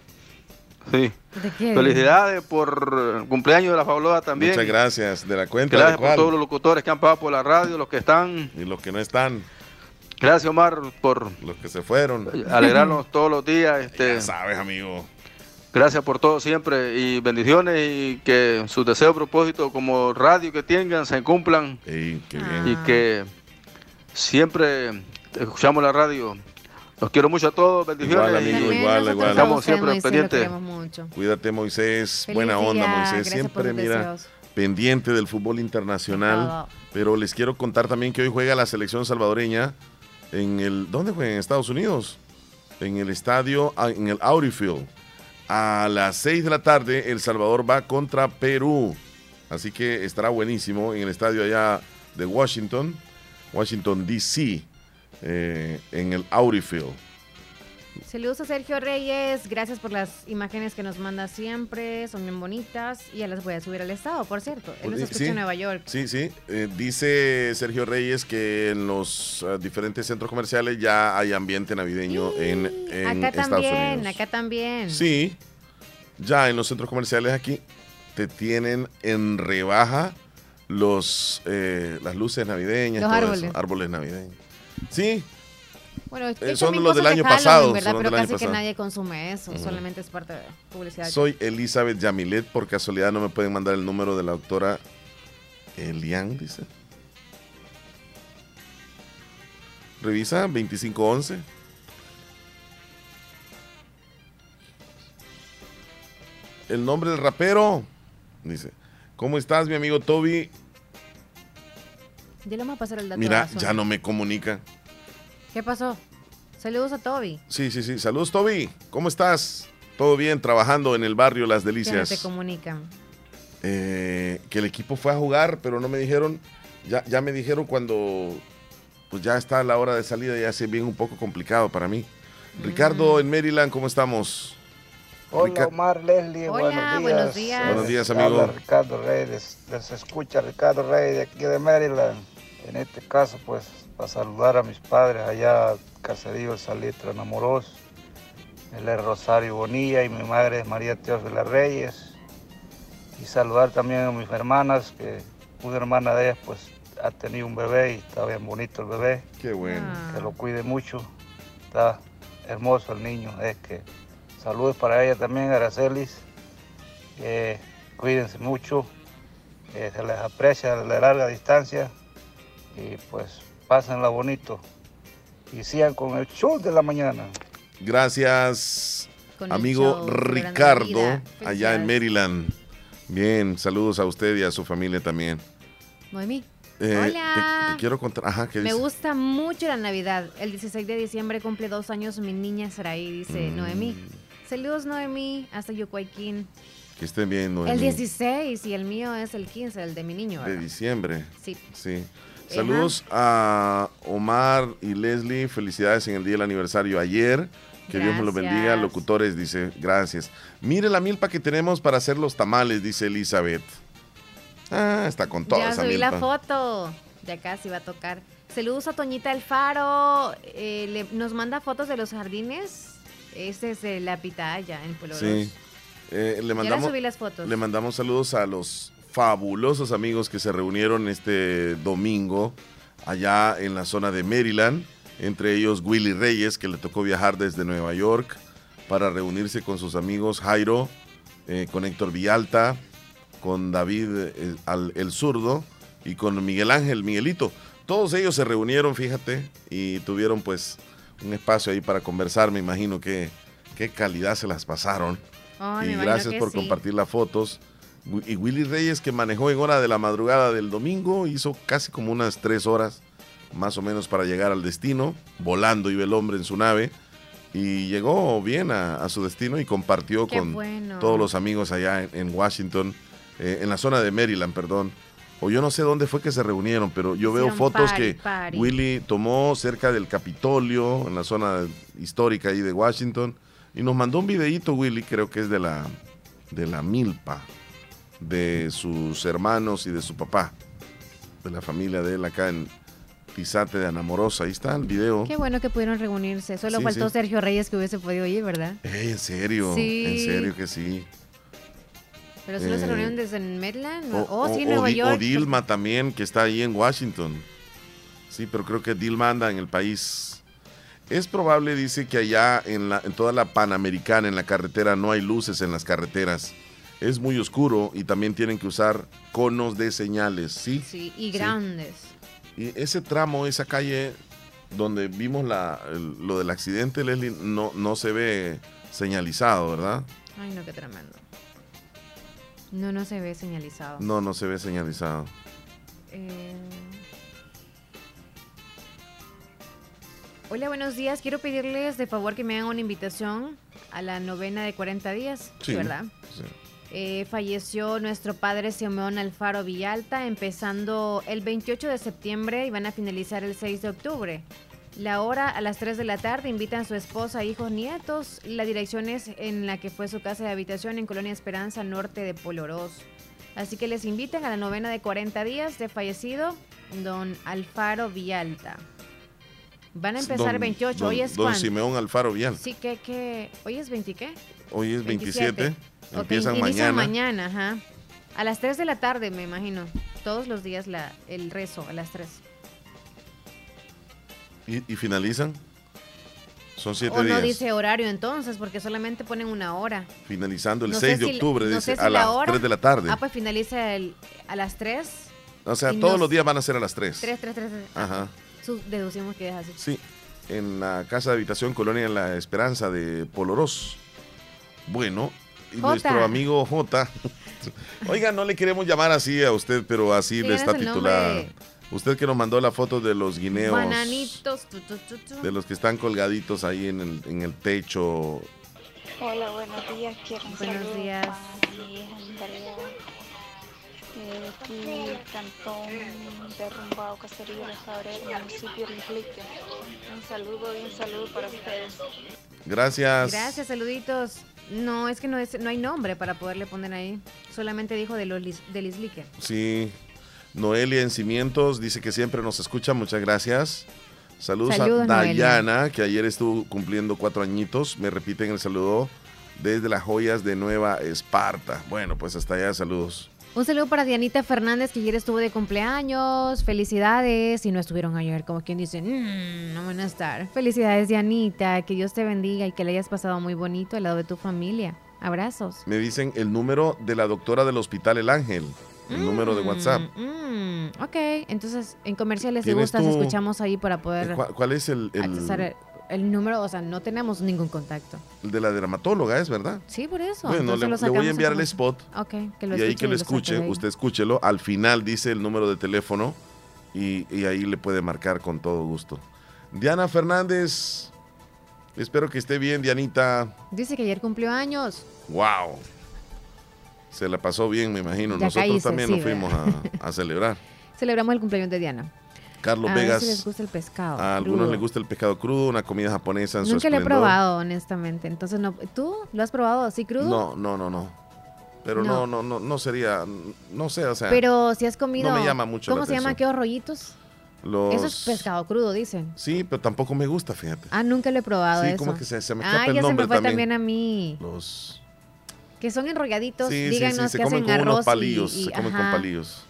Sí. Felicidades por el cumpleaños de la fabulosa también. Muchas gracias. De la cuenta Gracias por todos los locutores que han pasado por la radio, los que están. Y los que no están. Gracias, Omar, por Los que se fueron. alegrarnos todos los días. Este, Ya sabes, amigo. Gracias por todo siempre y bendiciones y que sus deseos, propósitos como radio que tengan se cumplan Ey, qué bien. y que siempre escuchamos la radio. Los quiero mucho a todos, bendiciones. Igual, amigo, igual, igual. Estamos siempre Moisés, pendientes. mucho. Cuídate, Moisés. Feliz Buena onda, Moisés. gracias Siempre, mira, deseos. pendiente del fútbol internacional. Pero les quiero contar también que hoy juega la selección salvadoreña en el. ¿Dónde juega? En Estados Unidos. En el estadio, ah, en el Audi Field. A las 6 de la tarde, El Salvador va contra Perú. Así que estará buenísimo en el estadio allá de Washington, Washington, D.C., eh, en el Audi Field. Saludos a Sergio Reyes, gracias por las imágenes que nos manda siempre, son bien bonitas y ya las voy a subir al estado, por cierto. Él nos Sí, escucha en Nueva York. Sí, sí. Eh, dice Sergio Reyes que en los eh, diferentes centros comerciales ya hay ambiente navideño en, en acá Estados también, Unidos. acá también. Sí, ya en los centros comerciales aquí te tienen en rebaja los eh, las luces navideñas, Los todo eso, árboles. árboles navideños. Sí, Bueno, Eh, que son los del año Halloween, pasado, ¿verdad? Pero casi que pasado. nadie consume eso, solamente es parte de publicidad. soy Elizabeth Yamilet. Por casualidad no me pueden mandar el número de la doctora Elian, dice. Revisa 2511. El nombre del rapero. Dice. ¿Cómo estás, mi amigo Toby? Ya le vamos a pasar el dato. Mira, ya no me comunica. ¿Qué pasó? Saludos a Toby. Sí, sí, sí. Saludos, Toby. ¿Cómo estás? Todo bien, trabajando en el barrio Las Delicias. te comunican. eh, que el equipo fue a jugar, pero no me dijeron, ya, ya me dijeron cuando pues ya está la hora de salida, ya se bien un poco complicado para mí. Ricardo en Maryland, ¿cómo estamos? Hola Rica- Omar, Leslie, Hola, buenos días. buenos días. Buenos días, Habla amigo. Ricardo Reyes, les escucha Ricardo Reyes de aquí de Maryland. En este caso, pues, para saludar a mis padres allá, Caserío Salitre Enamoros. Él es Rosario Bonilla y mi madre es María Teófila Reyes. Y saludar también a mis hermanas, que una hermana de ellas, pues, ha tenido un bebé y está bien bonito el bebé. Qué bueno. Que lo cuide mucho. Está hermoso el niño. Es que saludos para ella también, Aracelis. Que cuídense mucho. se les aprecia de larga distancia. Y pues pásenla bonito. Y sigan con el show de la mañana. Gracias, Con amigo show, Ricardo, allá en Maryland. Bien, saludos a usted y a su familia también. Noemí. Eh, Hola. Te, te quiero contar, ajá, ¿qué Me dice? gusta mucho la Navidad. El 16 de diciembre cumple dos años mi niña Saraí, dice Mm. Noemí. Saludos, Noemí, hasta Yucuayquín. Que estén bien, Noemí. El 16 y el mío es el 15, el de mi niño. De ¿verdad? diciembre. Sí. Sí. Saludos a Omar y Leslie. Felicidades en el día del aniversario ayer. Que Dios me los bendiga. Locutores, dice, gracias. Mire la milpa que tenemos para hacer los tamales, dice Elizabeth. Ah, está con toda ya esa subí milpa. la foto. Ya casi va a tocar. Saludos a Toñita Alfaro. eh, le- nos manda fotos de los jardines. Ese es de la pitaya en Pueblo Sí. Eh, le Ya mandamos, le subí las fotos. le mandamos saludos a los fabulosos amigos que se reunieron este domingo allá en la zona de Maryland. Entre ellos Willy Reyes, que le tocó viajar desde Nueva York para reunirse con sus amigos Jairo, eh, con Héctor Villalta, con David eh, al- el zurdo y con Miguel Ángel, Miguelito. Todos ellos se reunieron, fíjate, y tuvieron pues un espacio ahí para conversar. Me imagino que qué calidad se las pasaron. Me y gracias por sí. compartir las fotos. Y Willy Reyes, que manejó en hora de la madrugada del domingo, hizo casi como unas tres horas más o menos para llegar al destino. Volando iba el hombre en su nave. Y llegó bien a, a su destino y compartió Qué con bueno. todos los amigos allá en, en Washington, eh, en la zona de Maryland, perdón. O yo no sé dónde fue que se reunieron, pero yo veo fotos party, que party. Willy tomó cerca del Capitolio, en la zona histórica ahí de Washington, y nos mandó un videíto, Willy, creo que es de la, de la milpa, de sus hermanos y de su papá, de la familia de él acá en Pisate de Anamorosa. Ahí está el video. Qué bueno que pudieron reunirse. Solo Sí, faltó sí. Sergio Reyes que hubiese podido ir, ¿verdad? Ey, en serio, Sí. en serio que sí. Pero solo se Eh, reunieron desde Maryland. O, oh, sí, o- Nueva o Di- o York. Dilma también, que está ahí en Washington. Sí, pero creo que Dilma anda en el país. Es probable, dice, que allá en, la, en toda la Panamericana, en la carretera, no hay luces en las carreteras. Es muy oscuro y también tienen que usar conos de señales, ¿sí? Sí, y Sí. grandes. Y ese tramo, esa calle donde vimos la, el- lo del accidente, Leslie, no, no se ve señalizado, ¿verdad? Ay, no, qué tremendo. No, no se ve señalizado. No, no se ve señalizado. Eh, Hola, buenos días. Quiero pedirles de favor que me hagan una invitación a la novena de 40 días, Sí, ¿verdad? sí. Eh, falleció nuestro padre Simeón Alfaro Villalta, empezando el 28 de septiembre y van a finalizar el 6 de octubre. La hora a las 3 de la tarde invitan a su esposa, hijos, nietos. La dirección es en la que fue su casa de habitación en Colonia Esperanza, norte de Polorós. Así que les invitan a la novena de 40 días de fallecido, don Alfaro Villalta. Van a empezar el Don- 28. don- Hoy es Don? Simeón Alfaro Vial. Sí, que, que hoy es 20 qué? Hoy es 27. 27. Ok, Empiezan mañana. mañana, ajá. A las 3 de la tarde, me imagino. Todos los días la, el rezo, a las 3. ¿Y, y finalizan? Son siete O no días. dice horario entonces, porque solamente ponen una hora. Finalizando el No 6 sé de si- octubre, no dice, si a la las hora- 3 de la tarde. Ah, pues finaliza el- a las 3. o sea, todos nos- los días van a ser a las 3. 3, 3, 3. Ajá. deducimos que es así. Sí, en la casa de habitación Colonia La Esperanza de Polorós. Bueno, y Jota. nuestro amigo J. Oiga, no le queremos llamar así a usted, pero así le está nombre. Usted que nos mandó la foto de los guineos, Bananitos. tu, tu, tu, tu. de los que están colgaditos ahí en el, en el techo. Hola, buenos días. Quiero un Buenos saludo días. para mi hija Andrea, eh, aquí Cantón Derrumbado, Caserío de Jabrera, municipio de Iglique. Un saludo y un saludo para ustedes. Gracias. Gracias, saluditos. No, es que no, es, no hay nombre para poderle poner ahí. Solamente dijo de los del. Sí. Noelia en Cimientos dice que siempre nos escucha, muchas gracias. Saludos, Saludos, a Noelia. Dayana, que ayer estuvo cumpliendo cuatro añitos. Me repiten el saludo desde las joyas de Nueva Esparta. Bueno, pues hasta allá, saludos. Un saludo para Dianita Fernández, que ayer estuvo de cumpleaños. Felicidades. Si no estuvieron ayer, como quien dice, "Mm, no van a estar. Felicidades, Dianita. Que Dios te bendiga y que le hayas pasado muy bonito al lado de tu familia. Abrazos. Me dicen el número de la doctora del Hospital El Ángel, el número de WhatsApp. Mm, ok, entonces en comerciales si ¿Tienes gustas, escuchamos ahí para poder ¿Cuál, cuál es el, el- accesar el, número. O sea, no tenemos ningún contacto. el de la dermatóloga, es verdad? Sí, por eso. Bueno, le, voy a enviar el spot. Ok, que lo y ahí que lo escuche, usted escúchelo. Al final dice el número de teléfono y, y ahí le puede marcar con todo gusto. Diana Fernández, espero que esté bien, Dianita. Dice que ayer cumplió años. ¡Wow! Se la pasó bien, me imagino. Ya Nosotros también sí, nos fuimos a, a celebrar. Celebramos el cumpleaños de Diana. Carlos a Vegas. si les gusta el pescado. a algunos crudo. les gusta el pescado crudo, una comida japonesa en su Nunca lo he probado, honestamente. Entonces, no, ¿tú lo has probado así crudo? No, no, no, no. Pero no, No. no, no, sería, no sé, o sea. Pero si has comido. no me llama mucho ¿Cómo la se llama aquellos rollitos? los... Eso es pescado crudo, dicen. Sí, pero tampoco me gusta, fíjate. Ah, nunca lo he probado. Sí, eso. como que se- se me Ah, escapa el ya nombre se me fue también. también a mí. Los... Que son enrolladitos. Sí, sí, díganos sí, se que comen hacen con arroz unos palillos, y, y- se comen con palillos.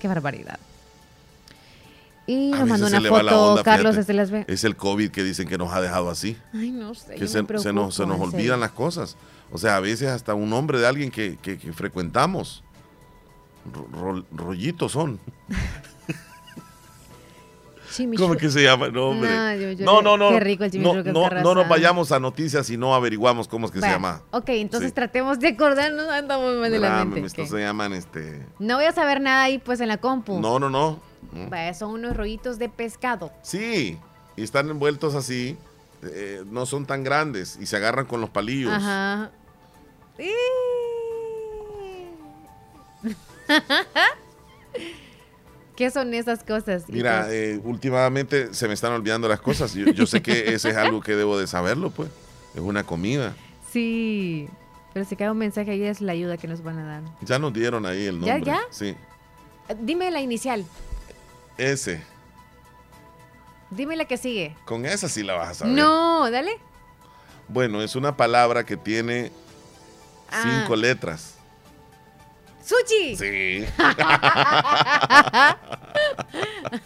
Qué barbaridad. Y A nos mandó una foto onda, Carlos desde Las Vegas. Es el COVID que dicen que nos ha dejado así. Ay, no sé. que se, nos, se nos olvidan las cosas. O sea, a veces hasta un nombre de alguien que, que- que frecuentamos. Ro- ro- rollitos son. ¿Cómo que se llama? No, hombre. No, yo- yo no, no, no. qué rico el no, chimichurri no, carne no nos vayamos a noticias y no averiguamos cómo es que se llama. Ok, entonces Sí. tratemos de acordarnos. Andamos mal de la mente. estos ok. se llaman este. No voy a saber nada ahí pues en la compu. No, no, no. no. Vaya, son unos rollitos de pescado. Sí, y están envueltos así. eh, no son tan grandes y se agarran con los palillos. Ajá. ¿Qué son esas cosas? Mira, hijos? eh, últimamente se me están olvidando las cosas. Yo, yo sé que ese es algo que debo de saberlo, pues. Es una comida. Sí. Pero si queda un mensaje ahí es la ayuda que nos van a dar. Ya nos dieron ahí el ¿Ya, nombre. ya? Sí, Eh, Dime la inicial. ese. Dime la que sigue. Con esa sí la vas a saber. No, dale. Bueno, es una palabra que tiene Ah. cinco letras. ¡Sushi! Sí.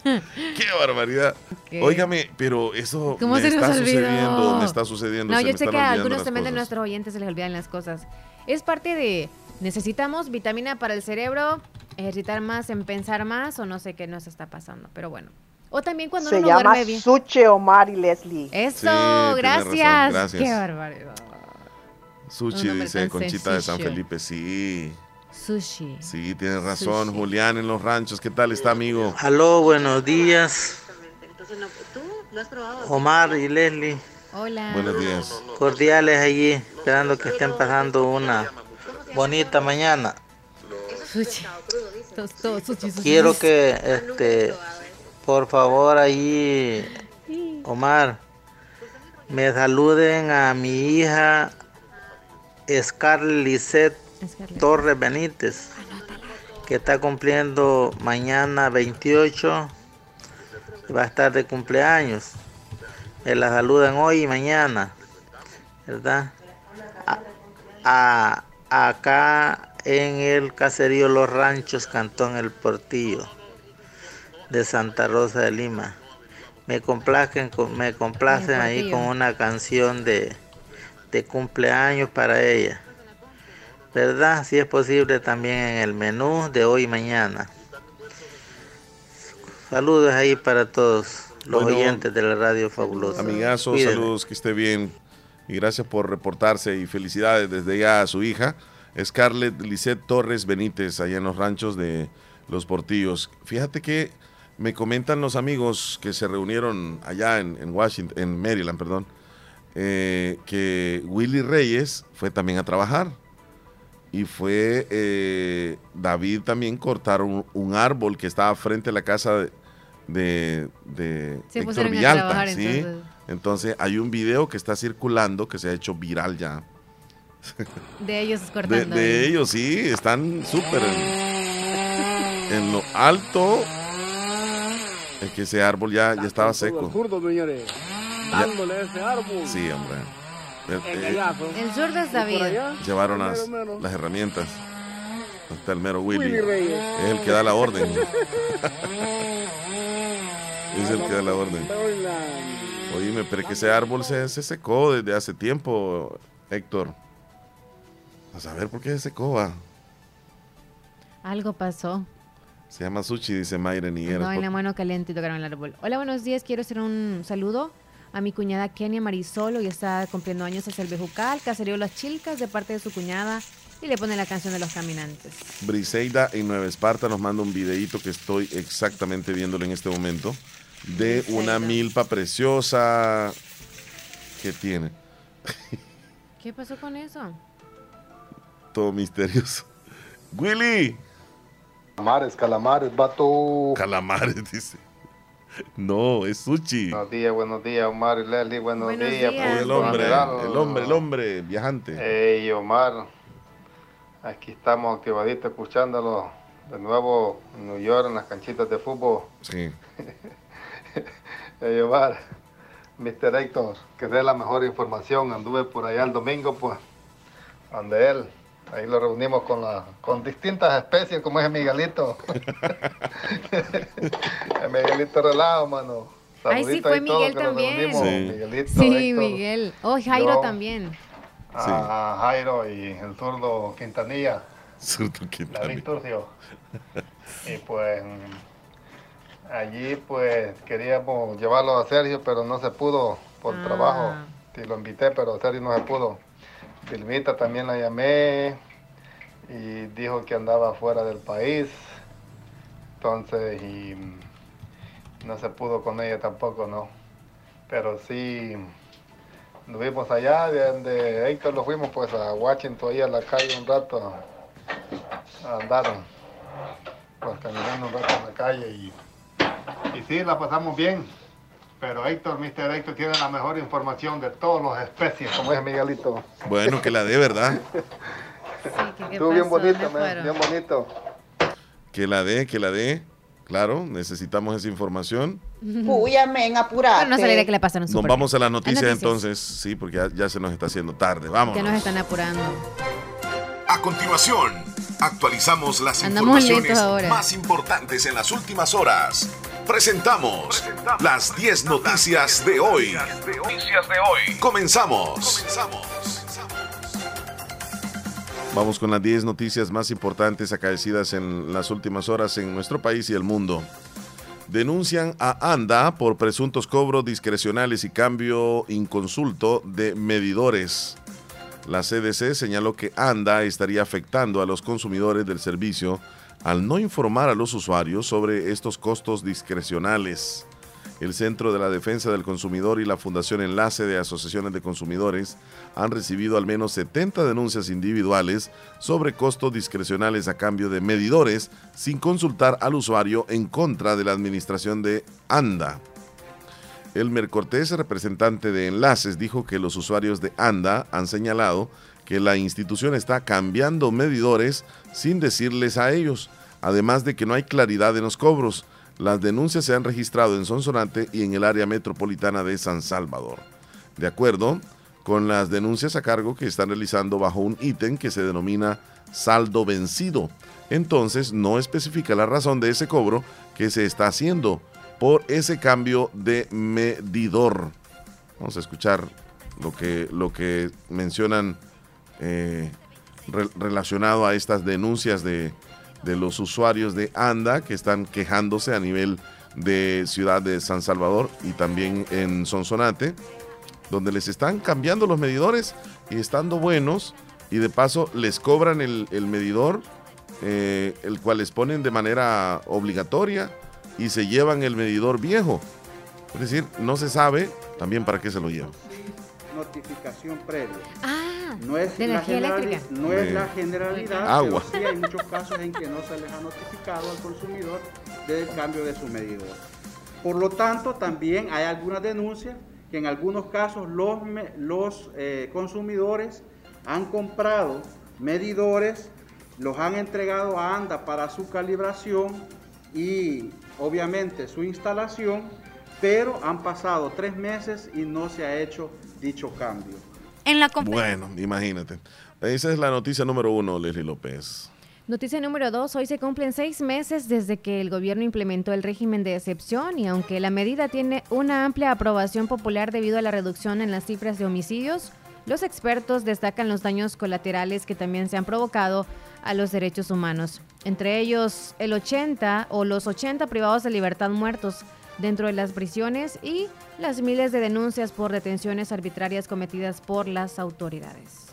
¡Qué barbaridad! Ok. Óigame, pero eso ¿Cómo me se nos está olvidó? sucediendo, me está sucediendo. No, se yo me sé que a algunos también de cosas. nuestros oyentes se les olvidan las cosas. Es parte de necesitamos vitamina para el cerebro, ejercitar más en pensar más o no sé qué nos está pasando, pero bueno. O también cuando Se uno llama duerme bien. Suche Omar y Leslie. Eso, Sí, gracias. gracias. Qué barbaridad. Sushi, dice Conchita de San sencillo. Felipe, sí. Sushi. Sí, tienes razón, Julián en los ranchos. ¿Qué tal está, amigo? Aló, buenos días. Omar y Leslie. Hola. Buenos días. Cordiales allí, esperando que estén pasando una bonita mañana. Sushi. Quiero que, este, por favor, allí, Omar, me saluden a mi hija Scarlett Lisette Torres Benítez, que está cumpliendo mañana 28, va a estar de cumpleaños. Me la saludan hoy y mañana, ¿verdad? A- a- acá en el caserío Los Ranchos, Cantón El Portillo, de Santa Rosa de Lima. Me complacen, me complacen ahí con una canción de, de cumpleaños para ella. ¿Verdad? Si es posible también en el menú de hoy y mañana. Saludos ahí para todos los Bueno, oyentes de la radio fabulosa. Amigazo, saludos, que esté bien. Y gracias por reportarse y felicidades desde ya a su hija, Scarlett Lisette Torres Benítez, allá en los ranchos de Los Portillos. Fíjate que me comentan los amigos que se reunieron allá en, en Washington, en Maryland, perdón, eh, que Willy Reyes fue también a trabajar. Y fue eh, David también cortar un, un árbol que estaba frente a la casa de, de, de Se Héctor Villalta. trabajar, ¿sí? entonces. Entonces hay un video que está circulando que se ha hecho viral ya. De ellos cortando. de ellos, sí, están súper en, en lo alto. Es que ese árbol ya, ya estaba seco. Señores. Ya- Dándole a ese árbol. Sí, hombre. El. El Y David. allá, llevaron las, las herramientas. Hasta el mero Willy. Willy Reyes. Es el que da la orden. es el que da la orden. Oíme, pero que ese árbol se, se secó desde hace tiempo, Héctor. A saber por qué se secó, va. Algo pasó. Se llama Sushi, dice Mayra Nigueras. No, en la mano caliente y tocaron el árbol. Hola, buenos días. Quiero hacer un saludo a mi cuñada Kenia Marisol. Hoy está cumpliendo años hacia el Bejucal, Caserío Las Chilcas, de parte de su cuñada. Y le pone la canción de los caminantes. Briseida en Nueva Esparta nos manda un videíto que estoy exactamente viéndolo en este momento de una milpa preciosa que tiene. ¿Qué pasó con eso? Todo misterioso. Willy. Calamares, calamares, vato. Calamares, dice. No, es sushi. Buenos días, buenos días, Omar y Leslie, buenos, Buenos días. días. el hombre, el hombre, el hombre, viajante. Hey, Omar, aquí estamos activaditos escuchándolo de nuevo en New York en las canchitas de fútbol. Sí. Hey, Omar, Mr. Héctor, que dé la mejor información. Anduve por allá el domingo, pues, donde él. Ahí lo reunimos con, la, con distintas especies, como es el Miguelito. el Miguelito relajo, mano. Ay, sí, Saludito fue Miguel que nos también. reunimos. Sí. Miguelito, Sí, Héctor, Miguel. Oh, Jairo yo, también. A Jairo y el zurdo Quintanilla. Zurdo David Quintanilla. Turcio. Y pues allí pues queríamos llevarlo a Sergio, pero no se pudo por Ah. trabajo. Sí, lo invité, pero Sergio no se pudo. Vilmita también la llamé y dijo que andaba fuera del país. Entonces, no se pudo con ella tampoco, ¿no? Pero sí, Estuvimos allá, de donde Héctor lo fuimos pues a Washington, ahí a la calle un rato, a andar, pues caminando un rato en la calle y, y sí, la pasamos bien. Pero Héctor, Mr. Héctor, tiene la mejor información de todas las especies, como es Miguelito. Bueno, que la dé, ¿verdad? Estuvo bien bonito, man, bien bonito. Que la dé, que la dé. Claro, necesitamos esa información. Uy, amén, apurate. Bueno, no se le que le pasaron Nos vamos a noticias, noticias. entonces, sí, porque ya, ya se nos está haciendo tarde. Vamos. Ya nos están apurando. A continuación, actualizamos las Andamos informaciones más importantes en las últimas horas. Presentamos las 10 noticias de hoy. Comenzamos. Vamos con las 10 noticias más importantes acaecidas en las últimas horas en nuestro país y el mundo. Denuncian a ANDA por presuntos cobros discrecionales y cambio inconsulto de medidores. La CDC señaló que ANDA estaría afectando a los consumidores del servicio al no informar a los usuarios sobre estos costos discrecionales. El Centro de la Defensa del Consumidor y la Fundación Enlace de Asociaciones de Consumidores han recibido al menos 70 denuncias individuales sobre costos discrecionales a cambio de medidores sin consultar al usuario en contra de la administración de ANDA. Elmer Cortés, representante de Enlaces, dijo que los usuarios de ANDA han señalado que la institución está cambiando medidores sin decirles a ellos, además de que no hay claridad en los cobros. Las denuncias se han registrado en Sonsonate y en el área metropolitana de San Salvador. De acuerdo con las denuncias a cargo que están realizando bajo un ítem que se denomina saldo vencido. Entonces no especifica la razón de ese cobro que se está haciendo por ese cambio de medidor. Vamos a escuchar lo que, lo que mencionan eh, re- relacionado a estas denuncias de, de los usuarios de ANDA que están quejándose a nivel de ciudad de San Salvador y también en Sonsonate, donde les están cambiando los medidores y estando buenos y de paso les cobran el, el medidor, eh, el cual les ponen de manera obligatoria y se llevan el medidor viejo. Es decir, no se sabe también para qué se lo llevan. Notificación previa. Ah, no es, de la, eléctrica. no es la generalidad, agua. pero sí hay muchos casos en que no se les ha notificado al consumidor del cambio de su medidor. Por lo tanto, también hay algunas denuncias que en algunos casos los, los eh, consumidores han comprado medidores, los han entregado a ANDA para su calibración y obviamente su instalación, pero han pasado tres meses y no se ha hecho dicho cambio. En la Bueno, imagínate. Esa es la noticia número uno, Leslie López. Noticia número dos, hoy se cumplen seis meses desde que el gobierno implementó el régimen de excepción y aunque la medida tiene una amplia aprobación popular debido a la reducción en las cifras de homicidios, los expertos destacan los daños colaterales que también se han provocado a los derechos humanos. Entre ellos, el 80 o los 80 privados de libertad muertos dentro de las prisiones y las miles de denuncias por detenciones arbitrarias cometidas por las autoridades.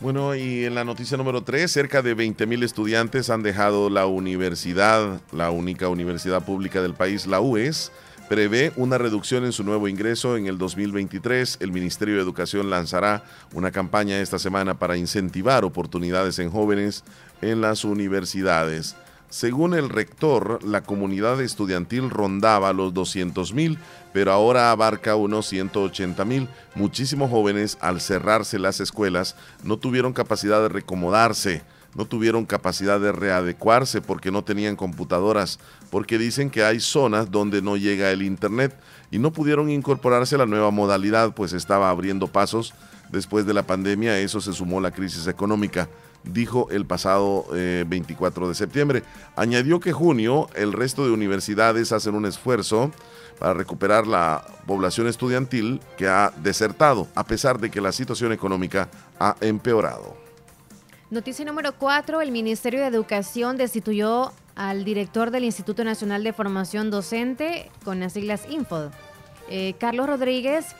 Bueno, y en la noticia número 3, cerca de 20 mil estudiantes han dejado la universidad, la única universidad pública del país, la UES. Prevé una reducción en su nuevo ingreso en el 2023. El Ministerio de Educación lanzará una campaña esta semana para incentivar oportunidades en jóvenes en las universidades. Según el rector, la comunidad estudiantil rondaba los 200 mil, pero ahora abarca unos 180 mil. Muchísimos jóvenes, al cerrarse las escuelas, no tuvieron capacidad de recomodarse, no tuvieron capacidad de readecuarse porque no tenían computadoras, porque dicen que hay zonas donde no llega el Internet y no pudieron incorporarse a la nueva modalidad, pues estaba abriendo pasos. Después de la pandemia, eso se sumó la crisis económica dijo el pasado eh, 24 de septiembre. Añadió que junio el resto de universidades hacen un esfuerzo para recuperar la población estudiantil que ha desertado, a pesar de que la situación económica ha empeorado. Noticia número 4. El Ministerio de Educación destituyó al director del Instituto Nacional de Formación Docente, con las siglas Info, eh, Carlos Rodríguez,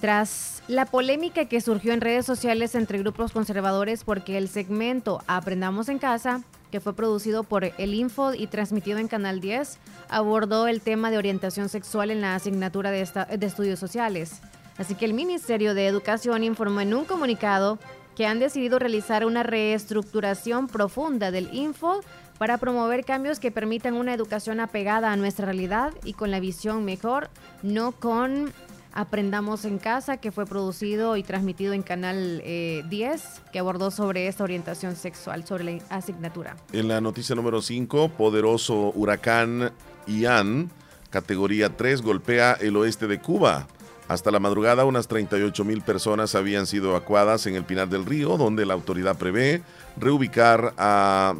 tras la polémica que surgió en redes sociales entre grupos conservadores porque el segmento Aprendamos en Casa, que fue producido por el Info y transmitido en Canal 10, abordó el tema de orientación sexual en la asignatura de, esta- estudios sociales. Así que el Ministerio de Educación informó en un comunicado que han decidido realizar una reestructuración profunda del Info para promover cambios que permitan una educación apegada a nuestra realidad y con la visión mejor, no con Aprendamos en Casa, que fue producido y transmitido en Canal eh, 10, que abordó sobre esta orientación sexual, sobre la asignatura. En la noticia número 5, poderoso huracán Ian, categoría 3, golpea el oeste de Cuba. Hasta la madrugada, unas 38 mil personas habían sido evacuadas en el Pinar del Río, donde la autoridad prevé reubicar a,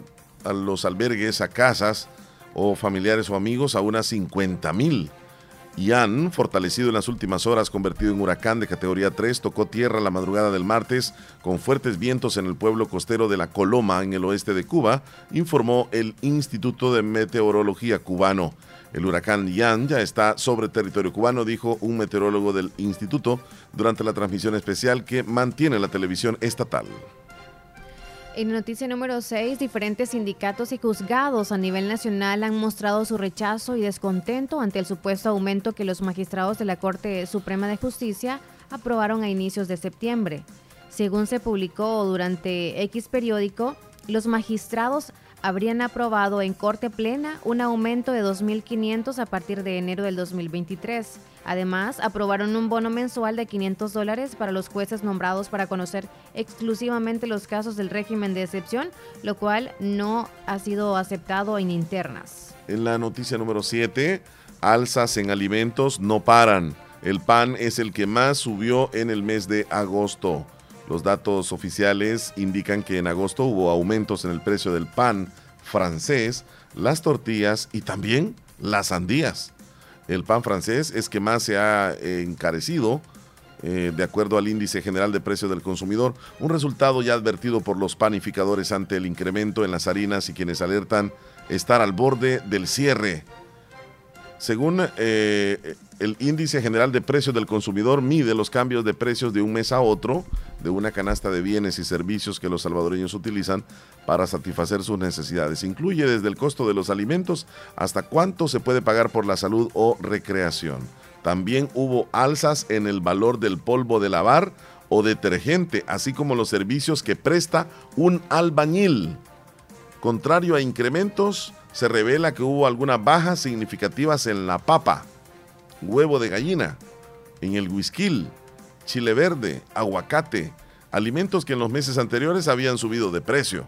a los albergues, a casas o familiares o amigos a unas 50 mil. Ian, fortalecido en las últimas horas, convertido en huracán de categoría 3, tocó tierra la madrugada del martes con fuertes vientos en el pueblo costero de La Coloma, en el oeste de Cuba, informó el Instituto de Meteorología cubano. El huracán Ian ya está sobre territorio cubano, dijo un meteorólogo del instituto durante la transmisión especial que mantiene la televisión estatal. En noticia número 6, diferentes sindicatos y juzgados a nivel nacional han mostrado su rechazo y descontento ante el supuesto aumento que los magistrados de la Corte Suprema de Justicia aprobaron a inicios de septiembre. Según se publicó durante X periódico, los magistrados habrían aprobado en Corte Plena un aumento de 2.500 a partir de enero del 2023. Además, aprobaron un bono mensual de 500 dólares para los jueces nombrados para conocer exclusivamente los casos del régimen de excepción, lo cual no ha sido aceptado en internas. En la noticia número 7, alzas en alimentos no paran. El pan es el que más subió en el mes de agosto. Los datos oficiales indican que en agosto hubo aumentos en el precio del pan francés, las tortillas y también las sandías. El pan francés es que más se ha eh, encarecido eh, de acuerdo al índice general de precios del consumidor, un resultado ya advertido por los panificadores ante el incremento en las harinas y quienes alertan estar al borde del cierre. Según eh, el índice general de precios del consumidor mide los cambios de precios de un mes a otro de una canasta de bienes y servicios que los salvadoreños utilizan para satisfacer sus necesidades. Incluye desde el costo de los alimentos hasta cuánto se puede pagar por la salud o recreación. También hubo alzas en el valor del polvo de lavar o detergente, así como los servicios que presta un albañil. Contrario a incrementos, se revela que hubo algunas bajas significativas en la papa, huevo de gallina, en el whisky, chile verde, aguacate, alimentos que en los meses anteriores habían subido de precio.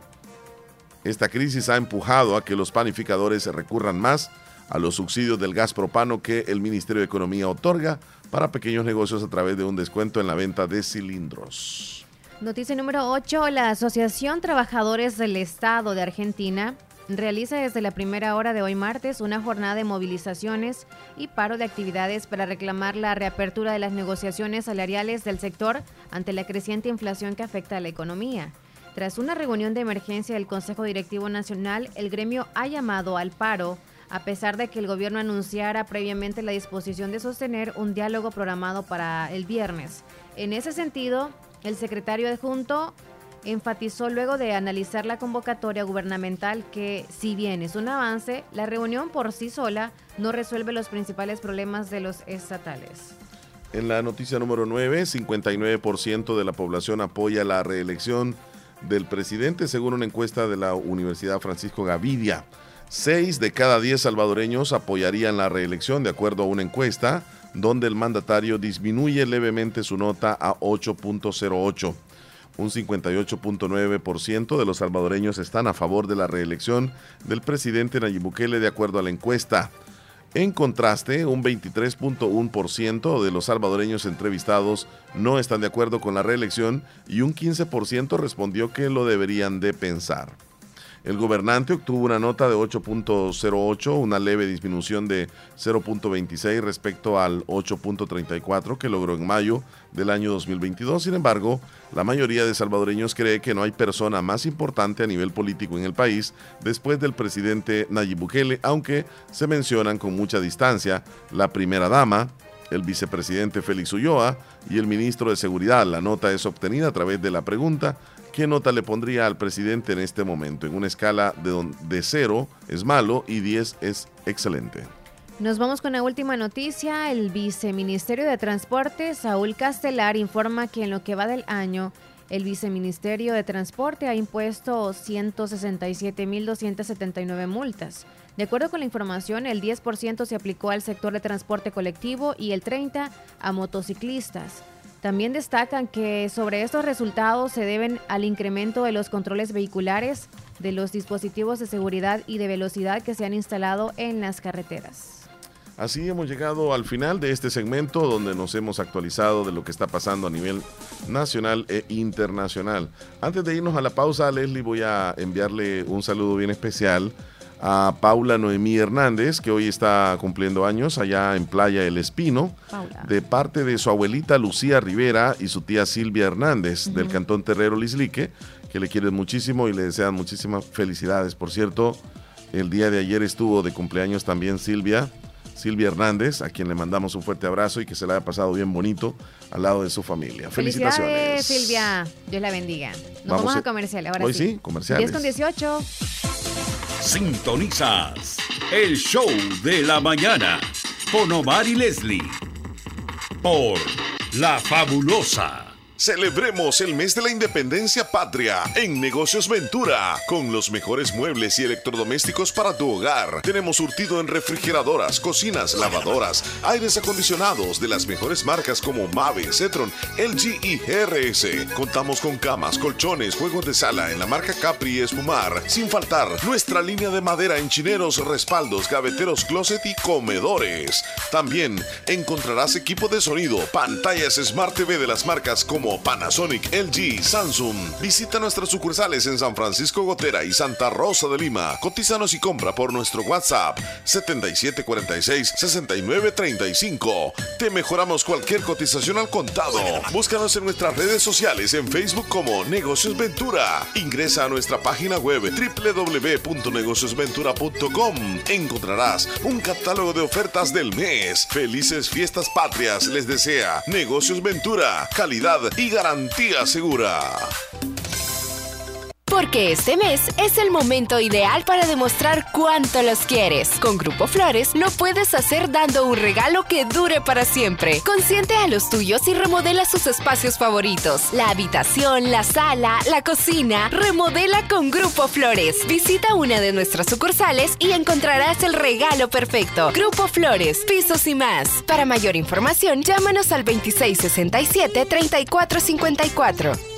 Esta crisis ha empujado a que los panificadores se recurran más a los subsidios del gas propano que el Ministerio de Economía otorga para pequeños negocios a través de un descuento en la venta de cilindros. Noticia número 8. La Asociación Trabajadores del Estado de Argentina realiza desde la primera hora de hoy martes una jornada de movilizaciones y paro de actividades para reclamar la reapertura de las negociaciones salariales del sector ante la creciente inflación que afecta a la economía. Tras una reunión de emergencia del Consejo Directivo Nacional, el gremio ha llamado al paro a pesar de que el gobierno anunciara previamente la disposición de sostener un diálogo programado para el viernes. En ese sentido, el secretario adjunto enfatizó luego de analizar la convocatoria gubernamental que, si bien es un avance, la reunión por sí sola no resuelve los principales problemas de los estatales. En la noticia número 9, 59% de la población apoya la reelección del presidente, según una encuesta de la Universidad Francisco Gavidia. Seis de cada diez salvadoreños apoyarían la reelección, de acuerdo a una encuesta, donde el mandatario disminuye levemente su nota a 8.08. Un 58.9% de los salvadoreños están a favor de la reelección del presidente Nayib Bukele, de acuerdo a la encuesta. En contraste, un 23.1% de los salvadoreños entrevistados no están de acuerdo con la reelección y un 15% respondió que lo deberían de pensar. El gobernante obtuvo una nota de 8.08, una leve disminución de 0.26 respecto al 8.34 que logró en mayo del año 2022. Sin embargo, la mayoría de salvadoreños cree que no hay persona más importante a nivel político en el país después del presidente Nayib Bukele, aunque se mencionan con mucha distancia la primera dama, el vicepresidente Félix Ulloa y el ministro de Seguridad. La nota es obtenida a través de la pregunta ¿Qué nota le pondría al presidente en este momento? En una escala de, de 0 es malo y 10 es excelente. Nos vamos con la última noticia. El viceministerio de Transporte, Saúl Castelar, informa que en lo que va del año, el viceministerio de Transporte ha impuesto 167.279 multas. De acuerdo con la información, el 10% se aplicó al sector de transporte colectivo y el 30% a motociclistas. También destacan que sobre estos resultados se deben al incremento de los controles vehiculares, de los dispositivos de seguridad y de velocidad que se han instalado en las carreteras. Así hemos llegado al final de este segmento donde nos hemos actualizado de lo que está pasando a nivel nacional e internacional. Antes de irnos a la pausa, Leslie, voy a enviarle un saludo bien especial a Paula Noemí Hernández, que hoy está cumpliendo años allá en Playa El Espino, Paula. de parte de su abuelita Lucía Rivera y su tía Silvia Hernández, del. Cantón Terrero Lislique, que le quieren muchísimo y le desean muchísimas felicidades. Por cierto, el día de ayer estuvo de cumpleaños también Silvia. Silvia Hernández, a quien le mandamos un fuerte abrazo y que se la haya pasado bien bonito al lado de su familia. Felicitaciones. Silvia. Dios la bendiga. Nos Vamos vamos, a- a comercial ahora Hoy sí. sí, comerciales. 10 con 18. Sintonizas el show de la mañana con Omar y Leslie por La Fabulosa. Celebremos el mes de la independencia patria en Negocios Ventura con los mejores muebles y electrodomésticos para tu hogar. Tenemos surtido en refrigeradoras, cocinas, lavadoras, aires acondicionados de las mejores marcas como Mave, Cetron, LG y GRS. Contamos con camas, colchones, juegos de sala en la marca Capri y Espumar, sin faltar nuestra línea de madera en chineros, respaldos, gaveteros, closet y comedores. También encontrarás equipo de sonido, pantallas Smart TV de las marcas como Panasonic, LG, Samsung. Visita nuestras sucursales en San Francisco Gotera y Santa Rosa de Lima. Cotízanos y compra por nuestro WhatsApp 7746-6935. Te mejoramos cualquier cotización al contado. Búscanos en nuestras redes sociales en Facebook como Negocios Ventura. Ingresa a nuestra página web www.negociosventura.com. Encontrarás un catálogo de ofertas del mes. Felices fiestas patrias les desea Negocios Ventura. Calidad y garantía segura. Porque este mes es el momento ideal para demostrar cuánto los quieres. Con Grupo Flores lo puedes hacer dando un regalo que dure para siempre. Consiente a los tuyos y remodela sus espacios favoritos. La habitación, la sala, la cocina. Remodela con Grupo Flores. Visita una de nuestras sucursales y encontrarás el regalo perfecto. Grupo Flores, pisos y más. Para mayor información, llámanos al 2667-3454.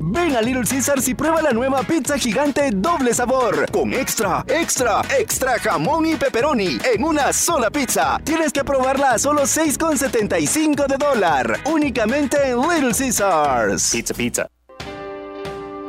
Ven a Little Caesars y prueba la nueva pizza gigante doble sabor con extra, extra, extra jamón y pepperoni en una sola pizza. Tienes que probarla a solo 6,75 de dólar. Únicamente en Little Caesars. Pizza, pizza.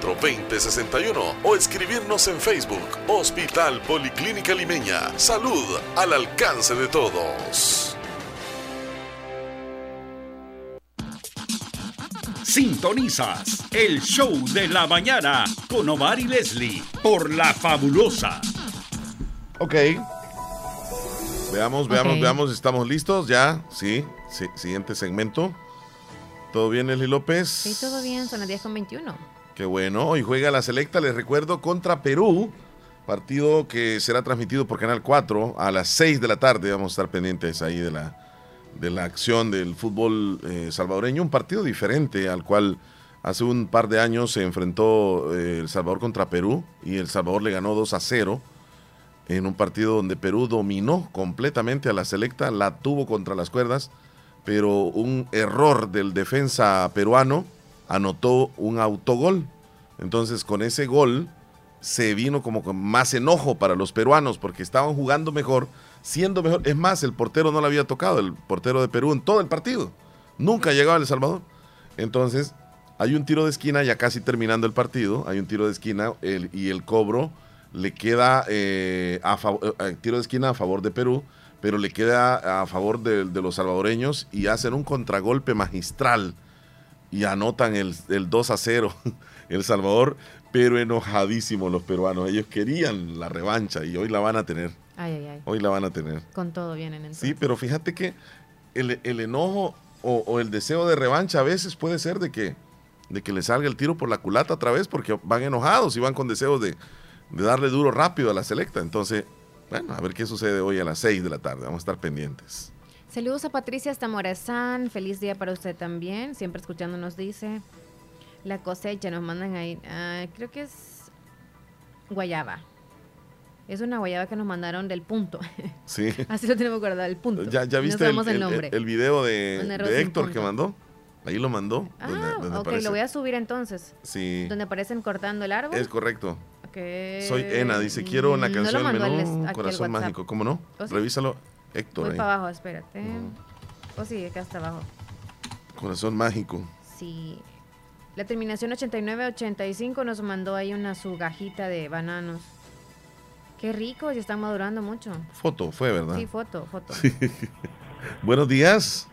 2061 o escribirnos en Facebook Hospital Policlínica Limeña. Salud al alcance de todos. Sintonizas el show de la mañana con Omar y Leslie por La Fabulosa. Ok. Veamos, veamos, veamos. ¿Estamos listos? ¿Ya? Sí. sí. Siguiente segmento. ¿Todo bien, Leslie López? Sí, todo bien, son las 10 con 21. Qué bueno. Hoy juega la selecta, les recuerdo, contra Perú. Partido que será transmitido por Canal 4 a las 6 de la tarde. Vamos a estar pendientes ahí de la, de la acción del fútbol eh, salvadoreño. Un partido diferente al cual hace un par de años se enfrentó eh, El Salvador contra Perú y El Salvador le ganó 2 a 0 en un partido donde Perú dominó completamente a la selecta, la tuvo contra las cuerdas, pero un error del defensa peruano anotó un autogol. Entonces con ese gol se vino como con más enojo para los peruanos porque estaban jugando mejor, siendo mejor. Es más, el portero no le había tocado, el portero de Perú en todo el partido. Nunca llegaba a El Salvador. Entonces hay un tiro de esquina ya casi terminando el partido, hay un tiro de esquina y el cobro le queda eh, a favor, eh, tiro de esquina a favor de Perú, pero le queda a favor de, de los salvadoreños y hacen un contragolpe magistral y anotan el, el 2 a 0. El Salvador, pero enojadísimos los peruanos. Ellos querían la revancha y hoy la van a tener. Ay, ay, ay. Hoy la van a tener. Con todo vienen entonces. Sí, pero fíjate que el, el enojo o, o el deseo de revancha a veces puede ser de que, de que le salga el tiro por la culata otra vez porque van enojados y van con deseos de, de darle duro rápido a la selecta. Entonces, bueno, a ver qué sucede hoy a las 6 de la tarde. Vamos a estar pendientes. Saludos a Patricia hasta Morazán. Feliz día para usted también. Siempre escuchándonos dice. La cosecha nos mandan ahí. ah, creo que es guayaba. Es una guayaba que nos mandaron del punto. Sí. Así lo tenemos guardado, el punto. ¿Ya, ya viste el, nombre. el video de, Héctor que mandó? Ahí lo mandó. Ah, donde ok, aparece. lo voy a subir entonces. Sí, Donde aparecen cortando el árbol. es correcto. Ok. Soy Ena, dice, quiero una Mm, no canción menú, Corazón. Mágico. ¿Cómo no? ¿Oh, sí? Revísalo, Héctor. Voy ahí. para abajo, espérate. O sí, acá está abajo. Corazón Mágico. Sí. La terminación 8985 nos mandó ahí una su gajita de bananos. Qué rico, ya está madurando mucho. Foto, fue, ¿verdad? Sí, foto, foto. Buenos días.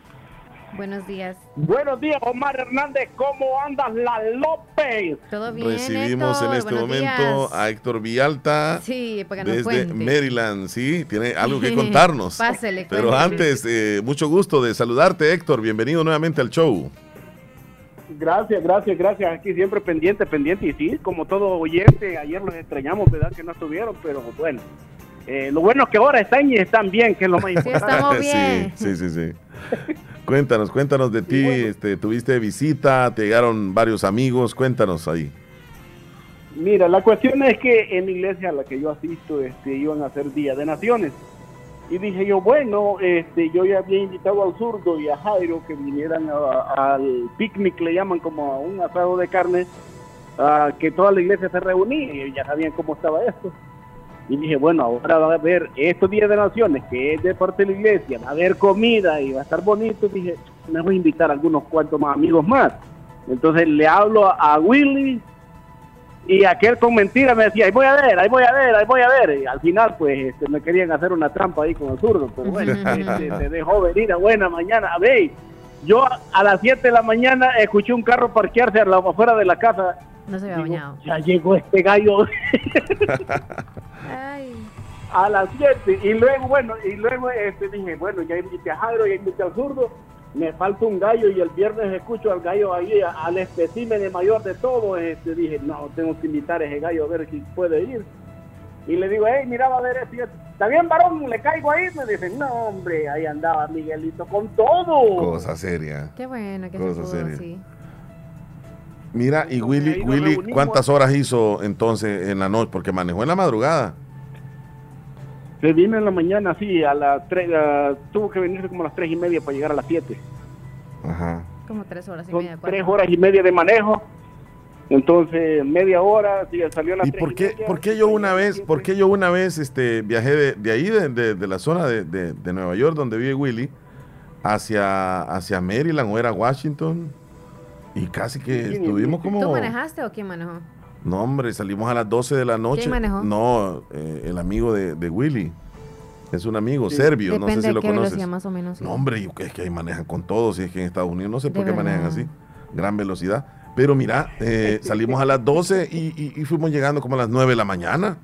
Buenos días. Buenos días, Omar Hernández. ¿Cómo andas, la López? ¿Todo bien, Recibimos en Héctor? este Buenos momento días. a Héctor Villalta. Sí, para que nos Desde cuente. Maryland, sí, tiene algo que contarnos. Pásele, Pero antes, eh, mucho gusto de saludarte, Héctor. Bienvenido nuevamente al show. Gracias, gracias, gracias. Aquí siempre pendiente, pendiente. Y sí, como todo oyente, ayer los extrañamos, ¿verdad? Que no estuvieron, pero bueno. Eh, lo bueno es que ahora están y están bien, que es lo más importante. Sí, sí, sí, sí. cuéntanos, cuéntanos de ti. este, tuviste visita, te llegaron varios amigos. Cuéntanos ahí. Mira, la cuestión es que en la iglesia a la que yo asisto este, iban a hacer Día de Naciones. Y dije yo, bueno, este, yo ya había invitado al zurdo y a Jairo que vinieran a- al picnic, le llaman como a un asado de carne, ah, que toda la iglesia se reunía y ya sabían cómo estaba esto. Y dije, bueno, ahora va a haber estos días de naciones, que es de parte de la iglesia, va a haber comida y va a estar bonito. Dije, me voy a invitar a algunos cuantos más amigos más. Entonces le hablo a, Willy y aquel con mentira me decía, ahí voy a ver, ahí voy a ver, ahí voy a ver. Y al final, pues, este, me querían hacer una trampa ahí con el zurdo. Pero bueno, este, se dejó venir a buena mañana. A ver, yo a, las 7 de la mañana escuché un carro parquearse a la- afuera de la casa. No se había bañado. Ya llegó este gallo. a las 7 y luego bueno y luego este dije bueno ya invité a Jairo ya invité al zurdo me falta un gallo y el viernes escucho al gallo ahí al especímen mayor de todo este dije no tengo que invitar a ese gallo a ver si puede ir y le digo hey mira va a ver esto y esto. está bien varón le caigo ahí me dicen no hombre ahí andaba Miguelito con todo Cosa seria. Qué bueno que se Cosa pudo seria. así. Mira, y Willy, Willy. ¿cuántas horas hizo entonces en la noche? Porque manejó en la madrugada. se vino en la mañana sí a las 3 tuvo que venirse como a las tres y media para llegar a las 7 Ajá. Como tres horas y son media. cuatro. tres horas y media de manejo. Entonces, media hora, sí, salió a las ¿Y por qué, media. por qué yo una vez, por qué yo una vez este, viajé de, de ahí, de, de- de la zona de, de- de Nueva York, donde vive Willy, hacia, hacia Maryland o era Washington? Y casi que estuvimos como... ¿Tú manejaste o quién manejó? No, hombre, salimos a las 12 de la noche. manejó? No, eh, el amigo de, de Willy. Es un amigo Sí. serbio, no sé si de lo qué conoces. velocidad más o menos, sí. No, hombre, yo, es que ahí manejan con todo, si es que en Estados Unidos no sé por qué manejan así, gran velocidad. Pero mira, eh, salimos a las 12 y, y- y fuimos llegando como a las 9 de la mañana.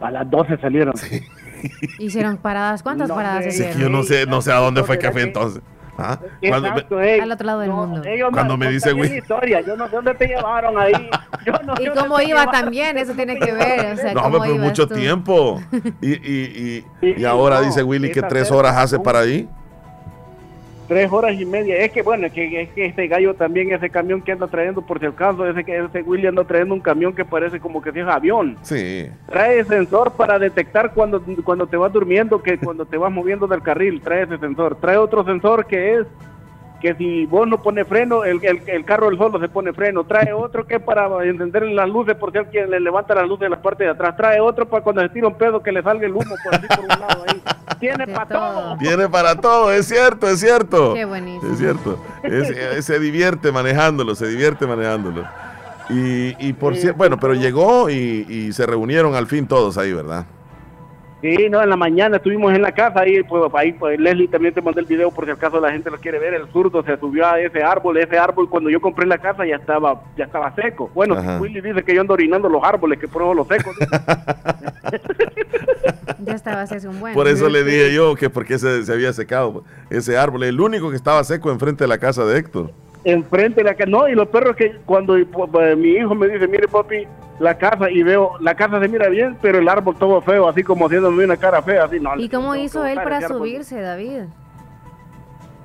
A las 12 salieron. Hicieron paradas. ¿Cuántas No paradas sé, Sí, hicieron? que yo no sé, no sé a dónde fue el café entonces. ¿Ah? Me-. Al otro lado del mundo. Cuando me dice, güey. historia, yo no sé dónde te llevaron ahí. Yo no sé ¿Y cómo iba llevaron. también? Eso tiene que ver. O sea, no, ¿cómo ibas mucho tú? tiempo. Y, y, y, y Sí, ahora no, dice Willy que tres horas hace para ahí. Tres horas y media. Es que bueno, es que, es que este gallo también, ese camión que anda trayendo, por si acaso, ese, que ese Willy anda trayendo un camión que parece como que si es avión. Sí. Trae sensor para detectar cuando, cuando te vas durmiendo, que cuando te vas moviendo del carril, trae ese sensor. Trae otro sensor que es que si vos no pones freno, el, el, el carro del solo se pone freno. Trae otro que es para encender las luces por si alguien le levanta las luces de la parte de atrás. Trae otro para cuando se tira un pedo que le salga el humo por así por un lado ahí. Tiene para todo. Tiene para todo, es cierto, es cierto. Qué buenísimo. Es cierto. Es- eh, se divierte manejándolo, se divierte manejándolo. Y, y por Sí, cierto, bueno, pero llegó y, y se reunieron al fin todos ahí, ¿verdad? Sí, no, en la mañana estuvimos en la casa ahí, pues ahí pues, Leslie también te mandé el video por si acaso la gente lo quiere ver. El zurdo se subió a ese árbol, ese árbol cuando yo compré la casa ya estaba ya estaba seco. Bueno, Ajá. Willy dice que yo ando orinando los árboles, que pruebo los secos. Ya estaba hace un buen. Por eso le dije yo que porque se, se había secado ese árbol. El único que estaba seco enfrente de la casa de Héctor. Enfrente de la casa, no, y los perros que cuando pues, mi hijo me dice, mire papi, la casa, y veo, la casa se mira bien, pero el árbol todo feo, así como haciéndome una cara fea, así, no. ¿Y cómo no, hizo no, él para subirse, David?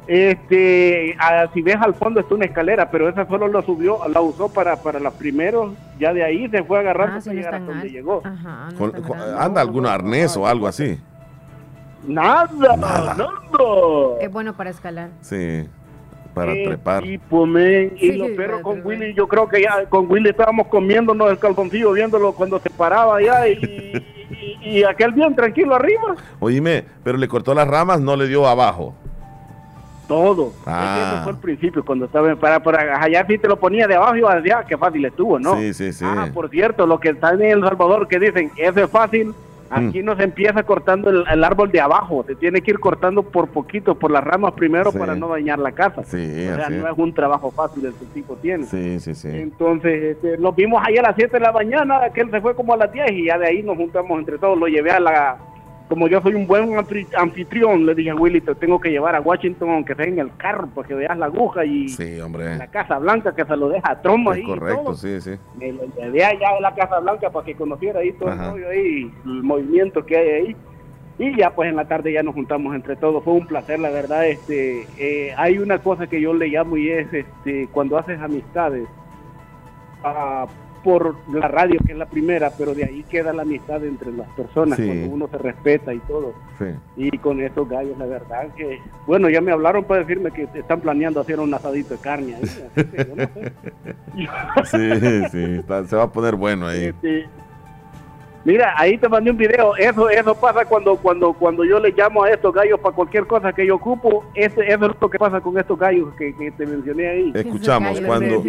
Este, ah, si ves al fondo está una escalera, pero esa solo la subió, la usó para, para los primeros, ya de ahí se fue agarrando Ah, hasta sí, no hasta donde llegó. Ajá, Con- con- anda algún arnés o algo así. Nada, nada. Es bueno para escalar. Sí, para Eh, trepar. Y, pues, y Sí, los sí, perros con. Willy, yo creo que ya con Willy estábamos comiéndonos el calzoncillo, viéndolo cuando se paraba allá y, y, y aquel bien tranquilo arriba. Oíme, pero le cortó las ramas, no le dio abajo. Todo. Ah. eso fue al principio, cuando estaba para, para allá sí te lo ponía de abajo y iba allá, qué fácil estuvo, ¿no? Sí, sí, sí. Ah, por cierto, lo que están en El Salvador que dicen, eso es fácil, aquí no se empieza cortando el, el árbol de abajo, se tiene que ir cortando por poquito, por las ramas primero Sí. para no dañar la casa. Sí, o sea, no es. un trabajo fácil el que el tipo tiene. Sí, sí, sí. Entonces, este, nos vimos ahí a las 7 de la mañana, aquel se fue como a las 10 y ya de ahí nos juntamos entre todos, lo llevé a la... Como yo soy un buen anfitrión, le dije a Willy, te tengo que llevar a Washington, aunque sea en el carro, para que veas la aguja y Sí, hombre. la Casa Blanca, que se lo deja a Trump ahí. y correcto, todo. sí, sí. Me lo llevé allá a la Casa Blanca para que conociera ahí todo Ajá. el rollo ahí, el movimiento que hay ahí. Y ya pues en la tarde ya nos juntamos entre todos. Fue un placer, la verdad. Este, eh, hay una cosa que yo le llamo y es este, cuando haces amistades ah, por la radio, que es la primera, pero de ahí queda la amistad entre las personas, Sí. cuando uno se respeta y todo. Sí. Y con estos gallos, la verdad que, bueno, ya me hablaron para decirme que están planeando hacer un asadito de carne ahí. así que yo no sé. Sí, sí, está- se va a poner bueno ahí. Este, mira, ahí te mandé un video. Eso eso pasa cuando cuando cuando yo le llamo a estos gallos para cualquier cosa que yo ocupo. Ese, eso es lo que pasa con estos gallos que, que te mencioné ahí. Escuchamos, cuando,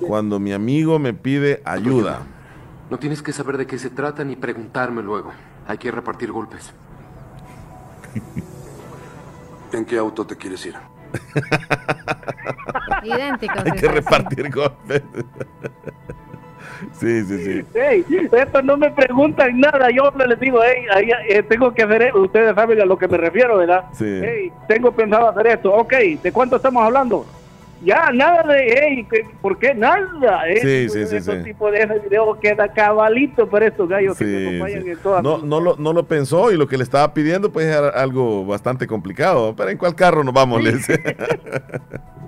cuando mi amigo me pide ayuda. No tienes que saber de qué se trata ni preguntarme luego. Hay que repartir golpes. ¿En qué auto te quieres ir? Idénticos. Hay que repartir golpes. Sí, sí, sí. Ey, estos no me preguntan nada. Yo les digo, hey, ahí, eh, tengo que hacer esto. Ustedes saben a lo que me refiero, ¿verdad? Sí. Hey, tengo pensado hacer esto. Ok, ¿de cuánto estamos hablando? Ya, nada de, hey, ¿qué- ¿por qué? Nada. Sí, Eh, sí, sí, Estos sí. tipos de ese video queda cabalito para estos gallos que Sí, me acompañan sí. en todas No, no, lo, no lo pensó y lo que le estaba pidiendo pues era algo bastante complicado. Pero ¿en cuál carro nos vamos? Le dice.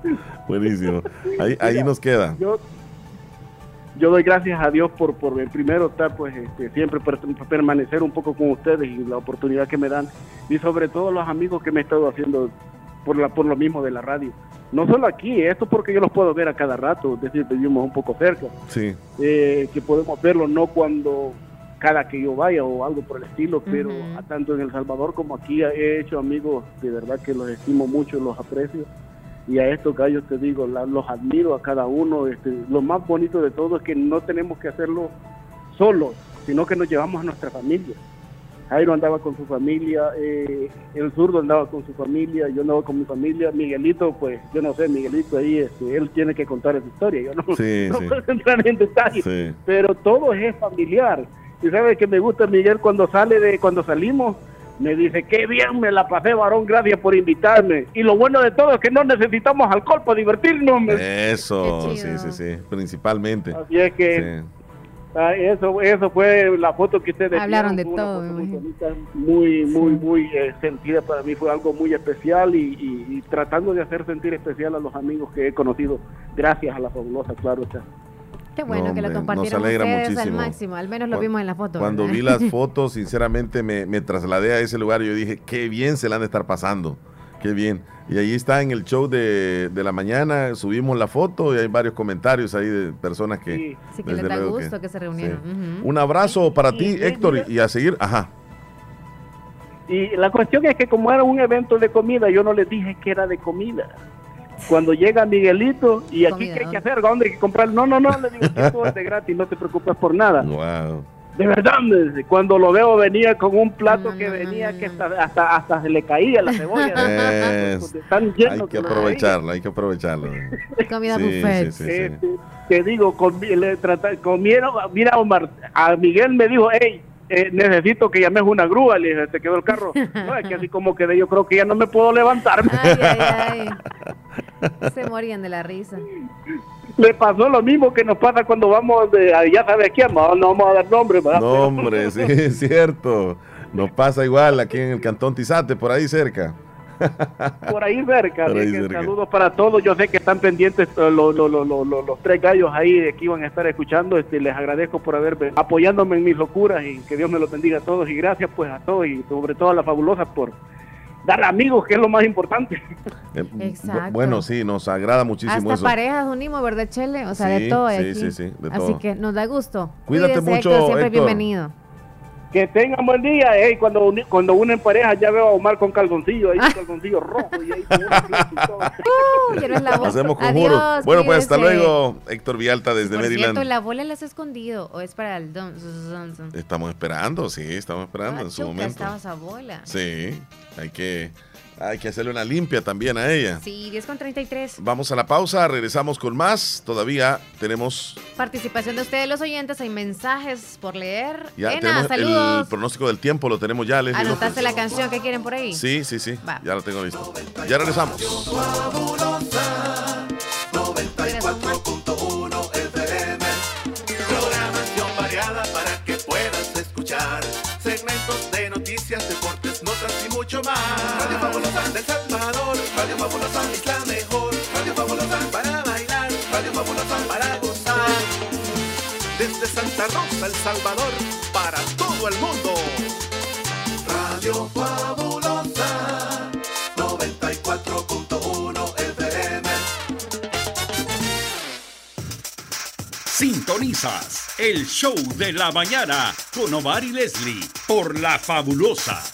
Buenísimo. Ahí, ahí nos queda. yo yo doy gracias a Dios por por el primero estar pues este, siempre per- permanecer un poco con ustedes y la oportunidad que me dan. Y sobre todo los amigos que me he estado haciendo por la por lo mismo de la radio. No solo aquí esto porque yo los puedo ver a cada rato es decir vivimos un poco cerca. Sí. eh, que podemos verlo no cuando cada que yo vaya o algo por el estilo, pero tanto en El Salvador como aquí he hecho amigos de verdad que los estimo mucho, los aprecio y a estos gallos te digo, la- los admiro a cada uno. Este, lo más bonito de todo es que no tenemos que hacerlo solos, sino que nos llevamos a nuestra familia. Jairo andaba con su familia, eh, el zurdo andaba con su familia, yo andaba con mi familia, Miguelito, pues yo no sé, Miguelito ahí, este, él tiene que contar esa historia, yo no, Sí, no sí. puedo entrar en detalle, Sí. pero todo es familiar. Y sabe que me gusta Miguel cuando sale de, cuando salimos, me dice, qué bien me la pasé, varón, gracias por invitarme. Y lo bueno de todo es que no necesitamos alcohol para divertirnos. Eso, sí, sí, sí. Principalmente. Así es que Sí. ah, eso, eso fue la foto que ustedes Hablaron vieron, de todo, bonita, muy, muy, muy eh, sentida para mí, fue algo muy especial y, y- y tratando de hacer sentir especial a los amigos que he conocido, gracias a la fabulosa, claro está. Qué bueno No, que lo hombre, nos compartieron alegra ustedes al muchísimo. máximo. Al menos lo Cu- vimos en la foto. Cuando ¿verdad? vi las fotos, sinceramente me, me trasladé a ese lugar y yo dije, qué bien se la han de estar pasando. Qué bien. Y ahí está en el show de, de la mañana, subimos la foto y hay varios comentarios ahí de personas que... Sí, que les desde da luego gusto que, se reunieron. Ujú. Un abrazo para ti, Héctor, y a seguir. Ajá. Y la cuestión es que como era un evento de comida, yo no les dije que era de comida. Cuando llega Miguelito, y aquí qué hay que hacer, ¿dónde hay que comprar? No, no, no, le digo que todo es de gratis, no te preocupes por nada. Wow. De verdad, cuando lo veo venía con un plato que venía que hasta, hasta, hasta se le caía la cebolla. Es- Están llenos hay que aprovecharlo, hay que aprovecharlo. Comida Sí, buffet. sí, sí, sí. Eh, te, te digo, le comieron, mira Omar, a Miguel me dijo, hey, eh, necesito que llames una grúa, le dije, te quedó el carro. No, es que así como quedé, yo creo que ya no me puedo levantarme. Ay, ay, ay. Se morían de la risa. Le pasó lo mismo que nos pasa cuando vamos de, a- ya sabes quién, no, no vamos a dar nombre, ¿verdad? No, hombre, sí, es cierto. Nos pasa igual aquí en el Cantón Tizate, por ahí cerca. por ahí cerca. Por así ahí que cerca. Saludos para todos. Yo sé que están pendientes eh, lo- lo- lo- lo- lo- los tres gallos ahí de que iban a estar escuchando. Este, les agradezco por haber apoyándome en mis locuras y que Dios me los bendiga a todos. Y gracias pues a todos y sobre todo a la fabulosa por dar amigos, que es lo más importante. Eh, Exacto. Bueno, sí, nos agrada muchísimo Hasta eso. parejas unimos, ¿verdad, Chele? O sea, Sí, de todo sí, aquí. sí, sí, de Así todo. que nos da gusto. Cuídate Cuídese, mucho, Héctor, siempre Héctor. bienvenido. Que tengan buen día. Ey, cuando, uni- cuando unen pareja ya veo a Omar con calzoncillo, ahí calzoncillo rojo y ahí y. Uh, la voz. Hacemos conjuros. Adiós, Bueno, pues hasta luego, Héctor Vialta desde Por Maryland. cierto, ¿la bola la has escondido o es para el don? Estamos esperando, sí, estamos esperando en su Chuca, momento. estaba esa bola. Sí, hay que, hay que hacerle una limpia también a ella. Sí, 10 con 33. Vamos a la pausa, regresamos con más. Todavía tenemos Participación de ustedes, los oyentes. Hay mensajes por leer. ya Ena, tenemos el saludos. pronóstico del tiempo, lo tenemos ya, Leslie Anotaste la canción que quieren por ahí. Sí, sí, sí, Va. ya lo tengo listo. Ya regresamos. 94.1 FM. Programación variada para que puedas escuchar. Segmentos de noticias, deportes, y mucho más. Radio Fabulosa del Salvador. Radio Fabulosa es la mejor. Radio Fabulosa para bailar. Radio Fabulosa para gozar. Desde Santa Rosa, El Salvador, para todo el mundo. Radio Fabulosa 94.1 FM. Sintonizas el show de la mañana con Omar y Leslie por La Fabulosa.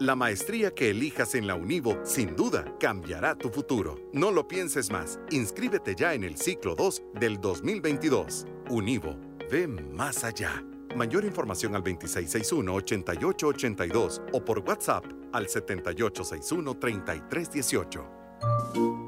La maestría que elijas en la Univo sin duda cambiará tu futuro. No lo pienses más. Inscríbete ya en el ciclo 2 del 2022. Univo, ve más allá. Mayor información al 2661-8882 o por WhatsApp al 7861-3318.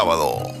sábado.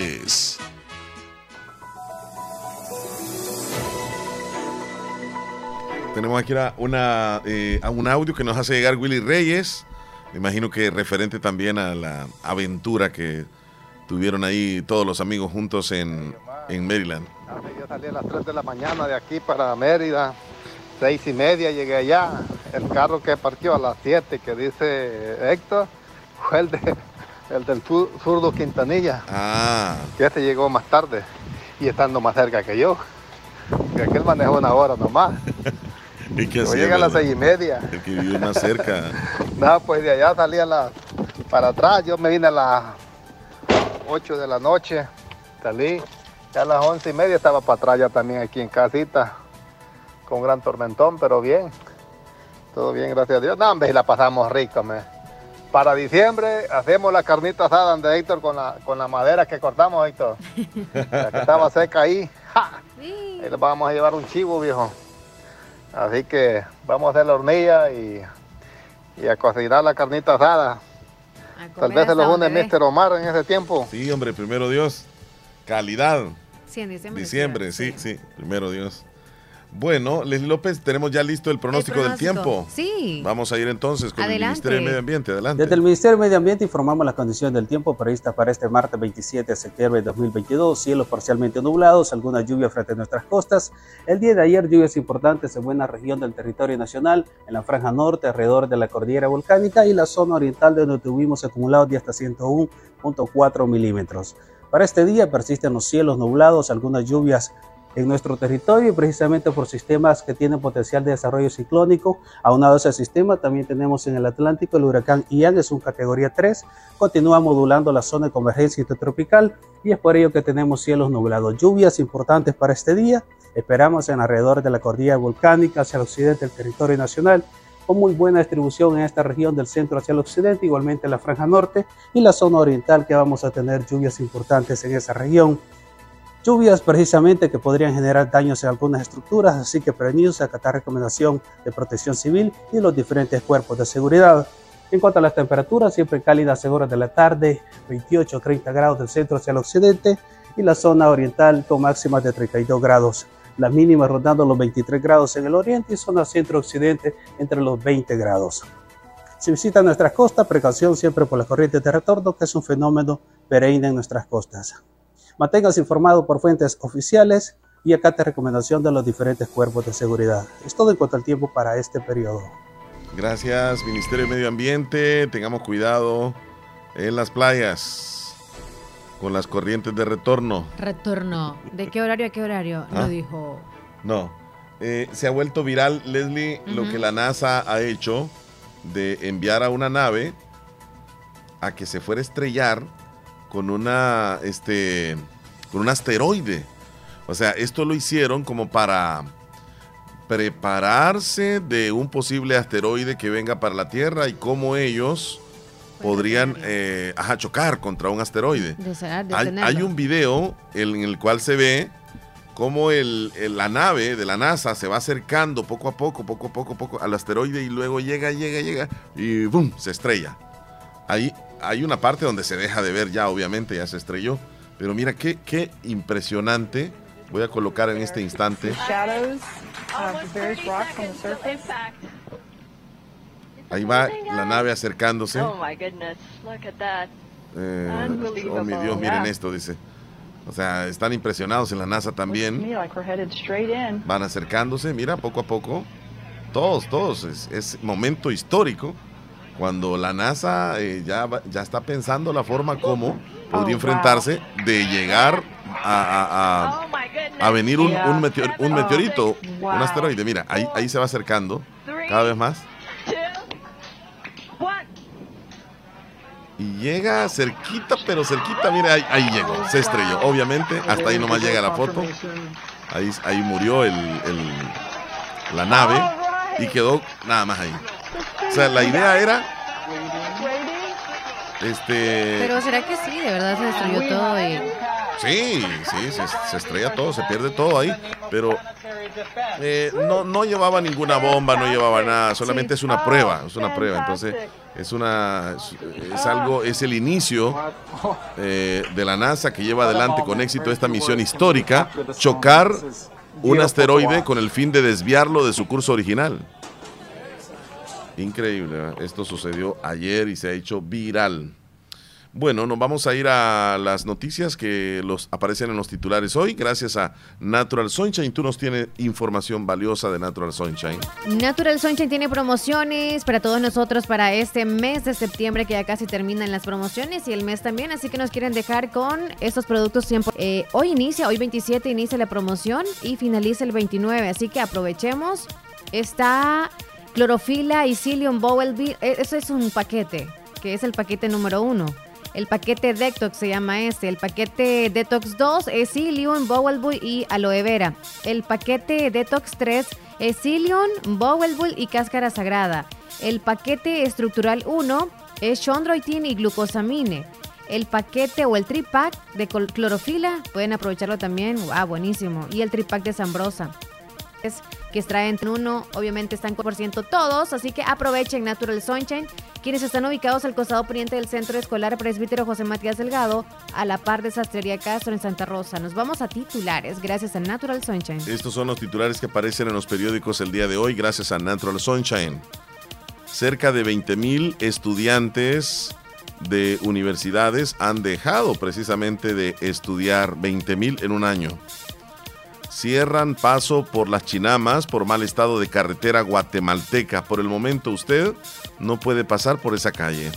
Tenemos aquí una, una, eh, a un audio que nos hace llegar Willy Reyes. Me imagino que referente también a la aventura que tuvieron ahí todos los amigos juntos en, en Maryland. Yo salí a las 3 de la mañana de aquí para Mérida, seis y media llegué allá. El carro que partió a las 7, que dice Héctor, fue el, de, el del zurdo Quintanilla. Ah. Que este llegó más tarde y estando más cerca que yo. Que aquel manejó una hora nomás. ¿Y qué hacía, llegué a las seis y media. El que vivió más cerca. No, pues de allá salí a las, para atrás, yo me vine a las 8 de la noche, salí, ya a las once y media estaba para atrás ya también aquí en casita, con un gran tormentón, pero bien, todo bien, gracias a Dios. No, hombre, y la pasamos rico, me. Para diciembre hacemos la carnita asada de Héctor con la, con la madera que cortamos, Héctor. La que estaba seca ahí. ¡ja! Ahí le vamos a llevar un chivo, viejo. Así que vamos a hacer la hornilla y, y a cocinar la carnita asada. Tal vez se los une Mr. Omar en ese tiempo. Sí, hombre, primero Dios. Calidad. Sí, en diciembre. Diciembre, sí, sí, primero Dios. Bueno, Leslie López, tenemos ya listo el pronóstico, del pronóstico. tiempo. Sí. Vamos a ir entonces con Adelante. el Ministerio del Medio Ambiente. Adelante. Desde el Ministerio del Medio Ambiente informamos las condiciones del tiempo previstas para este martes 27 de septiembre de 2022. Cielos parcialmente nublados, alguna lluvia frente a nuestras costas. El día de ayer lluvias importantes en buena región del territorio nacional, en la franja norte, alrededor de la cordillera volcánica y la zona oriental donde tuvimos acumulados de hasta 101.4 milímetros. Para este día persisten los cielos nublados, algunas lluvias en nuestro territorio y precisamente por sistemas que tienen potencial de desarrollo ciclónico. Aunado a ese sistema, también tenemos en el Atlántico el huracán Ian, es un categoría 3, continúa modulando la zona de convergencia intertropical y es por ello que tenemos cielos nublados. Lluvias importantes para este día, esperamos en alrededor de la cordillera volcánica hacia el occidente del territorio nacional con muy buena distribución en esta región del centro hacia el occidente, igualmente en la franja norte y la zona oriental que vamos a tener lluvias importantes en esa región. Lluvias precisamente que podrían generar daños en algunas estructuras, así que prevenidos a acatar recomendación de protección civil y los diferentes cuerpos de seguridad. En cuanto a las temperaturas, siempre cálidas en horas de la tarde, 28 o 30 grados del centro hacia el occidente y la zona oriental con máximas de 32 grados. Las mínimas rondando los 23 grados en el oriente y zona centro-occidente entre los 20 grados. Si visitan nuestras costas, precaución siempre por las corrientes de retorno, que es un fenómeno perenne en nuestras costas. Manténgase informado por fuentes oficiales y acate recomendación de los diferentes cuerpos de seguridad. Es todo en cuanto al tiempo para este periodo. Gracias, Ministerio de Medio Ambiente. Tengamos cuidado en las playas con las corrientes de retorno. Retorno. ¿De qué horario a qué horario? Ah. Lo dijo. No. Eh, se ha vuelto viral, Leslie, lo que la NASA ha hecho de enviar a una nave a que se fuera a estrellar con una este con un asteroide. O sea, esto lo hicieron como para prepararse de un posible asteroide que venga para la Tierra y cómo ellos podrían eh, ajá, chocar contra un asteroide. Hay, un video en el cual se ve cómo el, el- la nave de la NASA se va acercando poco a poco, poco a poco, poco al asteroide y luego llega, llega, llega y ¡boom! se estrella. Ahí hay una parte donde se deja de ver ya, obviamente, ya se estrelló. Pero mira qué, qué impresionante. Voy a colocar en este instante. surface. Ahí va la nave acercándose. Oh my goodness, look at that. Eh, Unbelievable. oh mi Dios, miren esto, dice. O sea, están impresionados en la NASA también. Me like we're headed straight in. Van acercándose, mira, poco a poco. Todos, todos. Es, es momento histórico cuando la NASA eh, ya, ya está pensando la forma como podría enfrentarse de llegar a, a- a- a venir un, un meteor- un meteorito, un asteroide. Mira, ahí, ahí se va acercando cada vez más. Y llega cerquita, pero cerquita, mira, ahí, ahí llegó, se estrelló. Obviamente, hasta ahí nomás llega la foto. Ahí, ahí murió el, el- la nave y quedó nada más ahí. O sea, la idea era, este, Pero será que sí, de verdad se destruyó todo y sí, sí, se, se estrella todo, se pierde todo ahí, pero eh, no, no llevaba ninguna bomba, no llevaba nada, solamente es una prueba, es una prueba, entonces es una, es, es algo, es el inicio eh, de la NASA que lleva adelante con éxito esta misión histórica, chocar un asteroide con el fin de desviarlo de su curso original. Increíble, esto sucedió ayer y se ha hecho viral. Bueno, nos vamos a ir a las noticias que los aparecen en los titulares hoy. Gracias a Natural Sunshine. Tú nos tienes información valiosa de Natural Sunshine. Natural Sunshine tiene promociones para todos nosotros para este mes de septiembre que ya casi terminan las promociones y el mes también, así que nos quieren dejar con estos productos 100%. Eh, hoy inicia, hoy 27 inicia la promoción y finaliza el 29, así que aprovechemos. Está clorofila y psyllium bowelby, eh, eso es un paquete, que es el paquete número uno. El paquete Detox se llama este. El paquete Detox 2 es Psyllium, Bowelbull y aloe vera. El paquete Detox 3 es Psyllium, Bowelbull y cáscara sagrada. El paquete estructural 1 es chondroitin y glucosamine. El paquete o el tripack de clorofila pueden aprovecharlo también. ¡Wow! Buenísimo. Y el tripack de Zambrosa que extraen uno, obviamente están por ciento todos, así que aprovechen Natural Sunshine, quienes están ubicados al costado poniente del Centro Escolar Presbítero José Matías Delgado, a la par de Sastrería Castro en Santa Rosa. Nos vamos a titulares gracias a Natural Sunshine. Estos son los titulares que aparecen en los periódicos el día de hoy gracias a Natural Sunshine. Cerca de 20 mil estudiantes de universidades han dejado precisamente de estudiar 20 mil en un año. Cierran paso por las chinamas por mal estado de carretera guatemalteca. Por el momento usted no puede pasar por esa calle.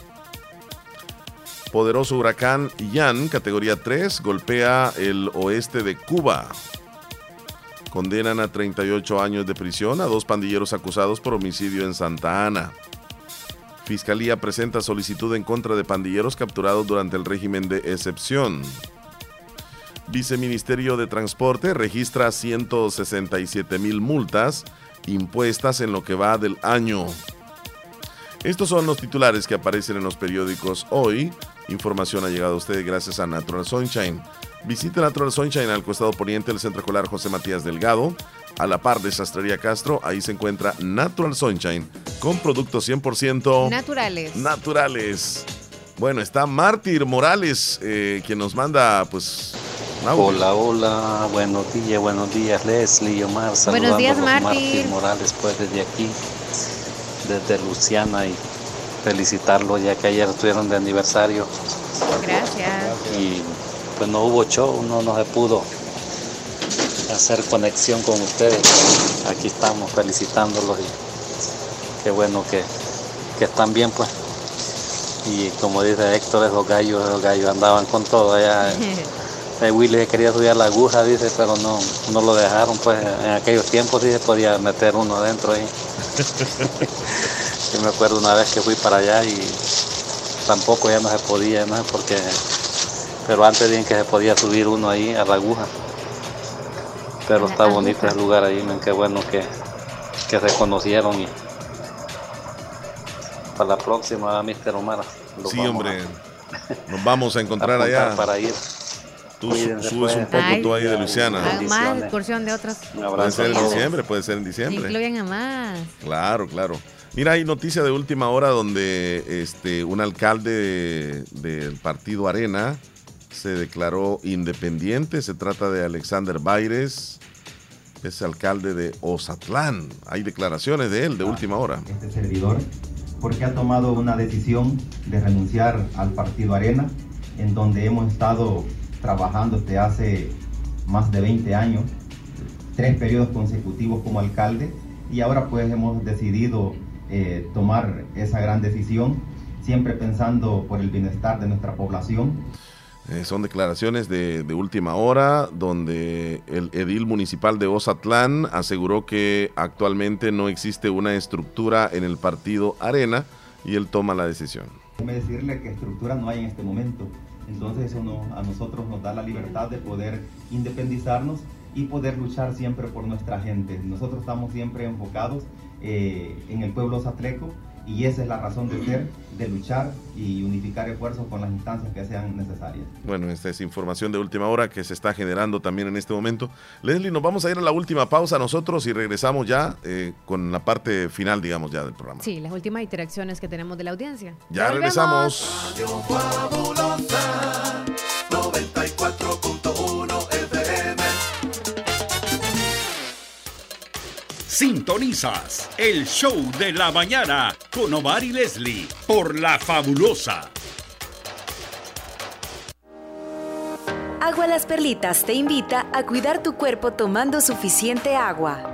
Poderoso huracán Ian, categoría 3, golpea el oeste de Cuba. Condenan a 38 años de prisión a dos pandilleros acusados por homicidio en Santa Ana. Fiscalía presenta solicitud en contra de pandilleros capturados durante el régimen de excepción. Viceministerio de Transporte registra 167 mil multas impuestas en lo que va del año. Estos son los titulares que aparecen en los periódicos hoy. Información ha llegado a ustedes gracias a Natural Sunshine. Visite Natural Sunshine al costado poniente del Centro Escolar José Matías Delgado. A la par de Sastrería Castro, ahí se encuentra Natural Sunshine con productos 100% Naturales. naturales. Bueno, está Mártir Morales, eh, quien nos manda, pues. Hola, hola, buenos días, buenos días, Leslie, Omar, Buenos días, Mártir. Morales, pues desde aquí, desde Luciana y felicitarlos ya que ayer estuvieron de aniversario Gracias. y pues no hubo show, no, no se pudo hacer conexión con ustedes. Aquí estamos felicitándolos y qué bueno que, que están bien pues. Y como dice Héctor, esos gallos, esos gallos andaban con todo allá. Eh, Willy se quería subir a la aguja, dice, pero no, no lo dejaron, pues en aquellos tiempos sí se podía meter uno adentro ahí. Yo me acuerdo una vez que fui para allá y tampoco ya no se podía, no sé por qué, pero antes bien que se podía subir uno ahí a la aguja. Pero está bonito el lugar ahí, men, qué bueno que, que se conocieron y para la próxima, Mr. Omar. Sí, hombre. a- Nos vamos a encontrar allá. Para ir. Tú Cuídense, subes un pues. poco tú ahí de Luciana. más excursión de otras. Puede ser en diciembre, puede ser en diciembre. Incluyen a más. Claro, claro. Mira, hay noticia de última hora donde este, un alcalde de- del partido Arena se declaró independiente. Se trata de Alexander Baires, es alcalde de Ozatlán. Hay declaraciones de él de última hora. este servidor porque ha tomado una decisión de renunciar al partido Arena, en donde hemos estado trabajando desde hace más de 20 años, tres periodos consecutivos como alcalde y ahora pues hemos decidido eh, tomar esa gran decisión, siempre pensando por el bienestar de nuestra población. Eh, son declaraciones de, de, última hora donde el edil municipal de Ozatlán aseguró que actualmente no existe una estructura en el partido Arena y él toma la decisión. Déjeme decirle que estructura no hay en este momento. Entonces eso a nosotros nos da la libertad de poder independizarnos y poder luchar siempre por nuestra gente. Nosotros estamos siempre enfocados eh, en el pueblo zatleco y esa es la razón de ser, de luchar y unificar esfuerzos con las instancias que sean necesarias. Bueno, esta es información de última hora que se está generando también en este momento. Leslie, nos vamos a ir a la última pausa nosotros y regresamos ya eh, con la parte final, digamos, ya del programa. Sí, las últimas interacciones que tenemos de la audiencia. Ya, regresamos. Radio Fabulosa 94.1 Sintonizas el show de la mañana con Omar y Leslie por La Fabulosa. Agua Las Perlitas te invita a cuidar tu cuerpo tomando suficiente agua.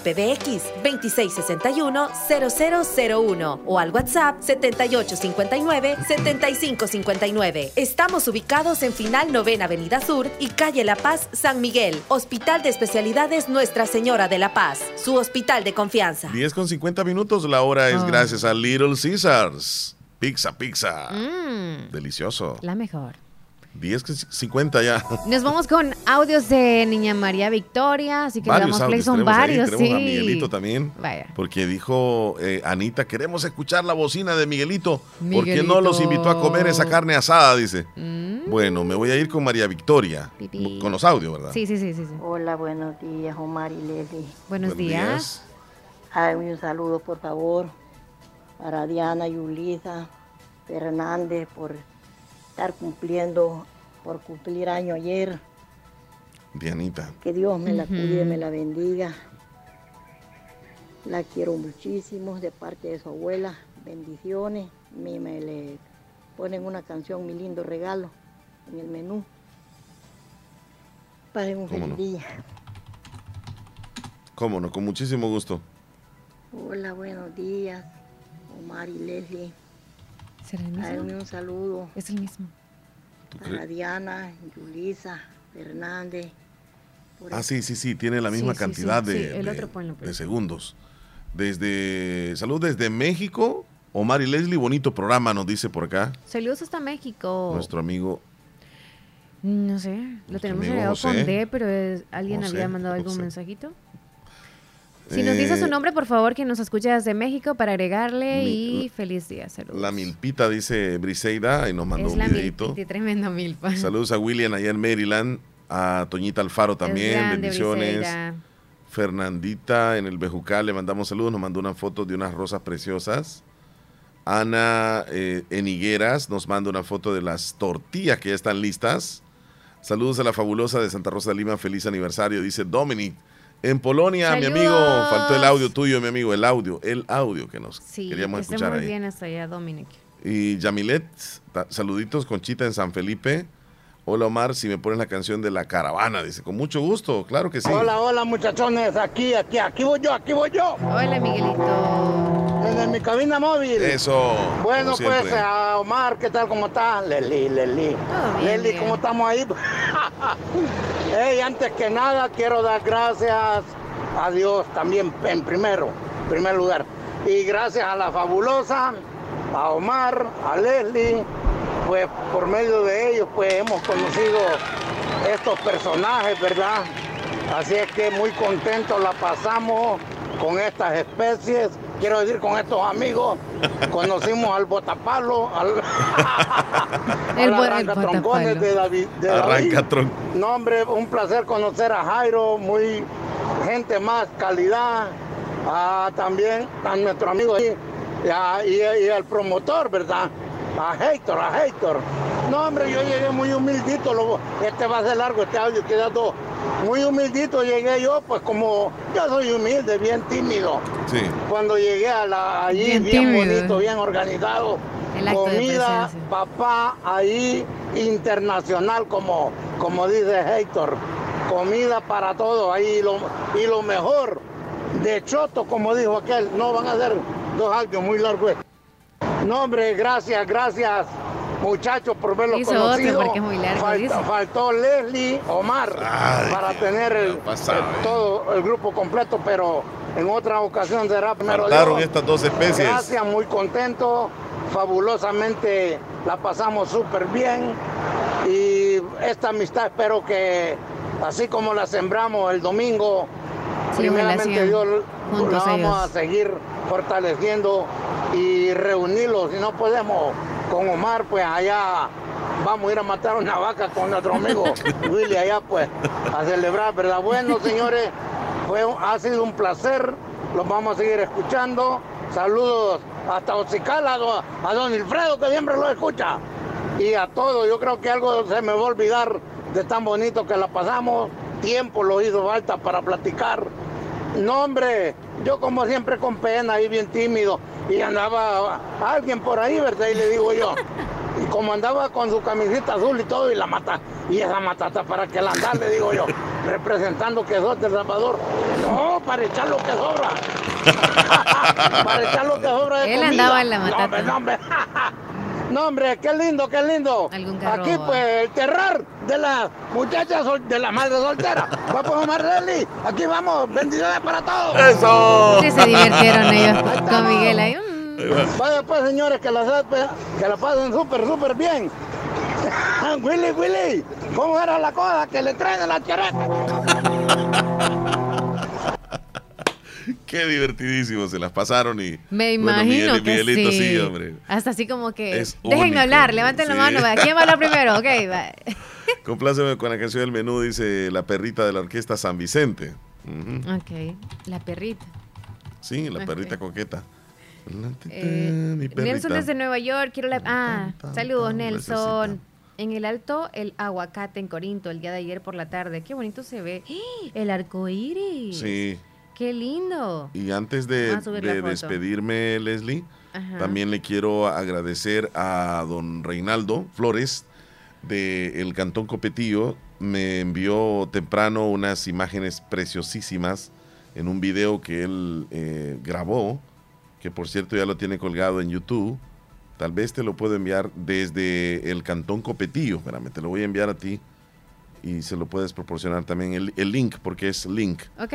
PBX 2661-0001 o al WhatsApp 7859-7559. Estamos ubicados en Final Novena Avenida Sur y Calle La Paz, San Miguel. Hospital de Especialidades Nuestra Señora de la Paz. Su hospital de confianza. 10 con 50 minutos, la hora es Oh. gracias a Little Caesars. Pizza, pizza. Mm, Delicioso. la mejor. 10 con 50 ya. Nos vamos con audios de Niña María Victoria, así que le varios damos play, audios son ahí. varios, Tenemos sí. a Miguelito también. Vaya. Porque dijo eh, Anita, queremos escuchar la bocina de Miguelito. ¿Por qué Miguelito. no los invitó a comer esa carne asada? Dice. Mm. Bueno, me voy a ir con María Victoria. Pipí. Con los audios, ¿verdad? Sí, sí, sí, sí. sí. Hola, buenos días, Omar y Leslie. Buenos Buenos días. un saludo, por favor, para Diana y Ulisa Fernández por estar cumpliendo, por cumplir año ayer. Dianita. Que Dios me la cuide, me la bendiga. La quiero muchísimo de parte de su abuela. Bendiciones. Me, me le ponen una canción, mi lindo regalo, en el menú. Pasen un ¿Cómo feliz no? día. Cómo no, con muchísimo gusto. Hola, buenos días, Omar y Leslie. ¿Será el un saludo Es el mismo. para? Diana, Yulisa, Fernández. por Ah, sí, sí, sí, tiene la misma sí, cantidad sí, de, sí, el de- otro ponlo, por de favor. segundos. Desde, salud desde México, Omar y Leslie, bonito programa, nos dice por acá Saludos hasta México. nuestro amigo. No sé, lo tenemos agregado con. D, pero es- alguien José, había mandado algún José. mensajito. Si nos dice Eh, su nombre, por favor, que nos escuche desde México para agregarle Mi- y feliz día. Saludos. La milpita, dice Briseida, y nos mandó es un la videito. tremendo milpa. Saludos a William allá en Maryland, a Toñita Alfaro también, grande, bendiciones. Briseida. Fernandita en el Bejucal, le mandamos saludos, nos mandó una foto de unas rosas preciosas. Ana eh, en Higueras nos manda una foto de las tortillas que ya están listas. Saludos a la fabulosa de Santa Rosa de Lima, feliz aniversario, dice Dominic En Polonia, mi amigo, faltó el audio tuyo, mi amigo, el audio, el audio que nos Sí, queríamos que escuchar muy ahí. bien hasta allá, Dominic. Y Yamilet, saluditos, Conchita en San Felipe. Hola Omar, si me pones la canción de la caravana, dice, con mucho gusto, claro que sí. Hola, hola muchachones, aquí, aquí, aquí voy yo, aquí voy yo. Hola Miguelito. Desde mi cabina móvil. Eso. Bueno, como pues a Omar, ¿qué tal? ¿Cómo está? Leli, Leli. bien, Leli. ¿cómo estamos ahí? Hey, antes que nada, quiero dar gracias a Dios también en primero, en primer lugar. Y gracias a la fabulosa, a Omar, a Leslie, pues por medio de ellos pues hemos conocido estos personajes, ¿verdad? Así es que muy contentos la pasamos con estas especies, quiero decir con estos amigos. Conocimos al botapalo, al, El al el botapalo. de David. de. Arranca No, hombre, un placer conocer a Jairo, muy gente más calidad. También a nuestro amigo ahí, y, a- y- y al promotor, ¿verdad? A Héctor, a Héctor. No, hombre, yo llegué muy humildito. lo- este va a ser largo, este audio queda todo. Muy humildito llegué yo, pues como yo soy humilde, bien tímido. Sí. Cuando llegué a la, allí, Bien bonito, bien organizado. El acto de Comida, papá, ahí internacional, como, como dice Héctor. Comida para todos, ahí lo, y lo mejor de Choto, como dijo aquel, no van a ser dos audios muy largos. No, hombre, gracias, gracias, muchachos, por verlo Hizo otro conocido. porque es muy largo, Falta- dice. faltó Leslie, Omar, Ay, para tener el, pasado, el- eh. todo el grupo completo, pero en otra ocasión será primero Faltaron Dios. estas dos especies. Gracias, muy contento, fabulosamente la pasamos súper bien y esta amistad espero que así como la sembramos el domingo, Sí, primeramente Dios la vamos ellos. a seguir fortaleciendo y reunirlos. Si no podemos con Omar, pues allá vamos a ir a matar una vaca con nuestro amigo Willy allá, pues a celebrar, ¿verdad? Bueno, señores, fue, ha sido un placer. Los vamos a seguir escuchando. Saludos hasta Ocicala, a don- a don Wilfredo, que siempre lo escucha. Y a todos, yo creo que algo se me va a olvidar de tan bonito que la pasamos. Tiempo lo hizo falta para platicar. No, hombre, yo como siempre con pena y bien tímido. Y andaba alguien por ahí, ¿verdad? Y le digo yo. Y como andaba con su camiseta azul y todo, y la mata, y esa matata para que la andar, le digo yo, representando que sos de Salvador. No, para echar lo que sobra. para echar lo que sobra de Él comida. andaba en la No, matata. hombre, no, hombre. No, hombre, qué lindo, qué lindo. carro Aquí, pues, el terror de la muchacha, sol- de la madre soltera. Va por Omar Leslie. Aquí vamos. Bendiciones para todos. ¡Eso! Sí, se divirtieron ellos con Miguel ahí. mm. Vaya, pues, señores, que la, que la pasen súper, súper bien. Willy, Willy, ¿cómo era la cosa que le traen a la chareta? Qué divertidísimo, se las pasaron y... Me bueno, imagino Miguel y que Miguelito, sí. hombre. Hasta así como que... Es Déjenme único. hablar, levanten la Sí. mano. va. ¿Quién va a hablar primero? Ok, va. Compláceme con la canción del menú, dice la perrita de la orquesta San Vicente. Ujú. Ok, la perrita. Sí, la perrita coqueta. Eh, Mi perrita. Nelson desde Nueva York, quiero la... Ah, saludos Nelson. necesita. En el alto, el aguacate en Corinto, el día de ayer por la tarde. Qué bonito se ve. ¡Ah! El arco iris. Sí. Qué lindo. Y antes de, de despedirme, Leslie, Ajá. también le quiero agradecer a don Reinaldo Flores del Cantón Copetillo. Me envió temprano unas imágenes preciosísimas en un video que él eh, grabó, que por cierto ya lo tiene colgado en YouTube. Tal vez te lo puedo enviar desde el Cantón Copetillo. Espérame, te lo voy a enviar a ti y se lo puedes proporcionar también el, el link, porque es link. Ok.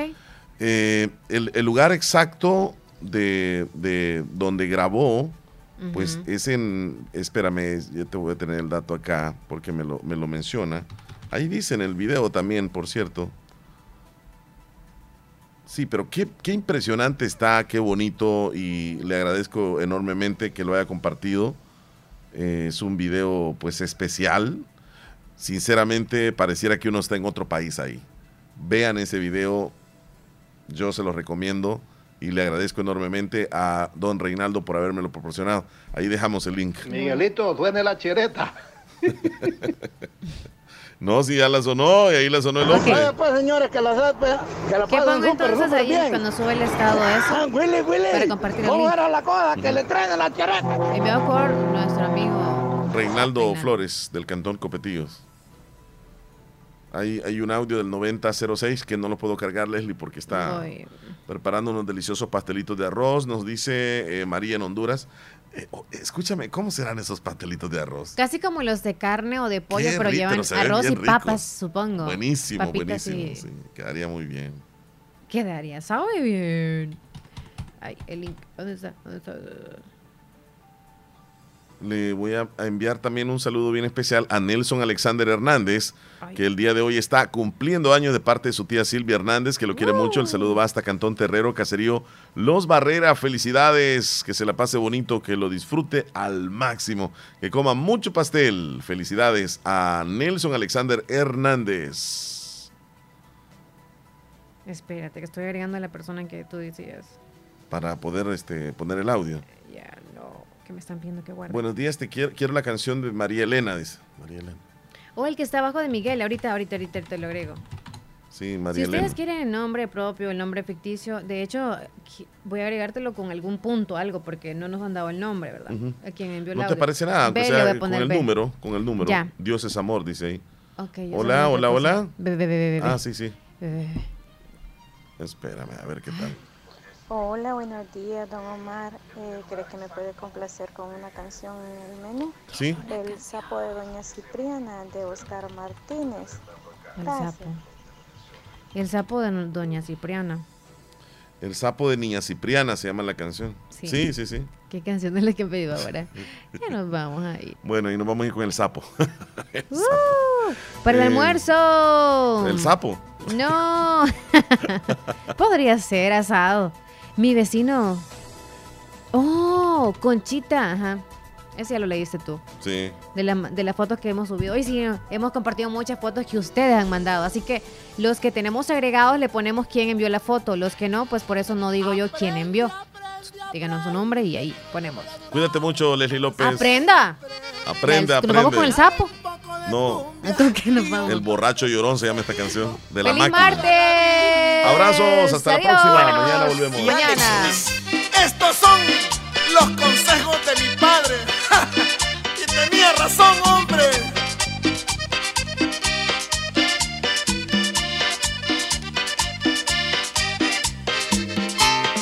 Eh, el, el lugar exacto de, de donde grabó, pues es en, espérame, yo te voy a tener el dato acá porque me lo, me lo menciona. Ahí dice en el video también, por cierto. Sí, pero qué, qué impresionante está, qué bonito y le agradezco enormemente que lo haya compartido. Eh, es un video pues especial. Sinceramente pareciera que uno está en otro país ahí. Vean ese video, yo se lo recomiendo y le agradezco enormemente a don Reinaldo por habérmelo proporcionado. Ahí dejamos el link. Miguelito, suene la chereta. No, si ya la sonó, y ahí la sonó el hombre. Oye, pues, señores, que la, pues, que la ¿Qué pongo entonces ahí bien. cuando sube el estado eso? Ah, Willy, Willy. Para compartir ¿Cómo era la cosa? Que le traen a la charreta. Enviado por nuestro amigo. Reinaldo Flores, del Cantón Copetillos. Hay, hay un audio del 9006 que no lo puedo cargar, Leslie, porque está preparando unos deliciosos pastelitos de arroz. Nos dice eh, María en Honduras. Eh, oh, escúchame, ¿cómo serán esos pastelitos de arroz? Casi como los de carne o de pollo, Qué pero rico, llevan arroz y papas, supongo. Buenísimo, Papitas buenísimo. y- sí, quedaría muy bien. Quedaría, sabe bien. Ay, el link. ¿Dónde está? ¿Dónde está? Le voy a enviar también un saludo bien especial a Nelson Alexander Hernández, que el día de hoy está cumpliendo años de parte de su tía Silvia Hernández, que lo quiere mucho. El saludo va hasta Cantón Terrero, Caserío Los Barrera. Felicidades, que se la pase bonito, que lo disfrute al máximo, que coma mucho pastel. Felicidades a Nelson Alexander Hernández. Espérate, que estoy agregando a la persona que tú decías. Para poder este, poner el audio. Ya, no. Que me están pidiendo que guarde. Buenos días, te quiero, quiero la canción de María Elena, dice. María Elena. O el que está abajo de Miguel. Ahorita, ahorita, ahorita te lo agrego. Sí, Si María ustedes Elena. quieren el nombre propio, el nombre ficticio, de hecho, voy a agregártelo con algún punto, algo, porque no nos han dado el nombre, ¿verdad? A quien envió el No te parece nada, aunque sea con el B. número, con el número. Ya. Dios es amor, dice ahí. Ok, ya hola, hola, hola. Ve, ve, ve. Ah, sí, sí. Espérame, a ver qué tal. Hola, buenos días, don Omar. Eh, ¿Crees que me puede complacer con una canción en el menú? Sí. El sapo de Doña Cipriana, de Oscar Martínez. El sapo. El sapo de Doña Cipriana. El sapo de Niña Cipriana se llama la canción. Sí. Sí, sí, sí. ¿Qué canción es la que he pedido ahora? Ya nos vamos ahí. Bueno, y nos vamos a ir con el sapo. El ¡Uh! ¡Para el Eh, almuerzo! El sapo. No. Podría ser asado. Mi vecino. Oh, Conchita. Ajá. Ese ya lo leíste tú. Sí. De, la- de las fotos que hemos subido. Hoy sí, hemos compartido muchas fotos que ustedes han mandado. Así que los que tenemos agregados le ponemos quién envió la foto. Los que no, pues por eso no digo yo quién envió. Díganos su nombre y ahí ponemos. Cuídate mucho, Leslie López. ¡Aprenda! Aprende, Ya, aprende. Nos vamos con el sapo. No, el borracho llorón se llama esta canción. De la ¡Feliz máquina. martes! Abrazos, hasta la próxima. Mañana volvemos. Mañana. Estos son los consejos de mi padre. y tenía razón, hombre.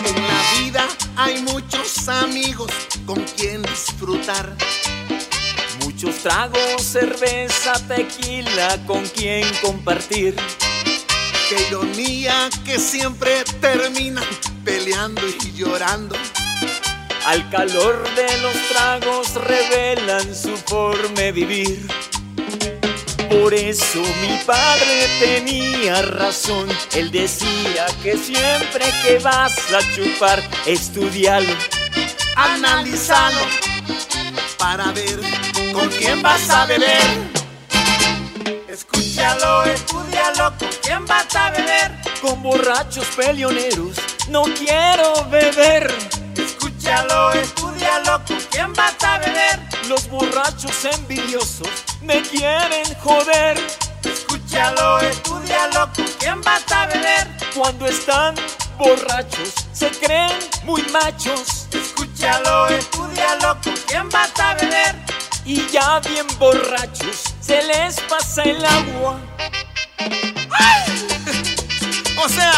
En la vida hay muchos amigos con quien disfrutar. Muchos tragos, cerveza, tequila, con quien compartir. Qué ironía que siempre terminan peleando y llorando. Al calor de los tragos revelan su forma de vivir. Por eso mi padre tenía razón. Él decía que siempre que vas a chupar, estudialo. Analizalo para ver con quién vas a beber. Escúchalo, estudialo, ¿con quién vas a beber? Con borrachos peleoneros, no quiero beber. Escúchalo, estudialo, ¿con quién vas a beber? Los borrachos envidiosos me quieren joder. Escúchalo, estudialo, ¿con quién vas a beber? Cuando están borrachos, se creen muy machos. Escúchalo, estudialo, ¿con quién vas a beber? Y ya bien borrachos, se les pasa el agua. O sea,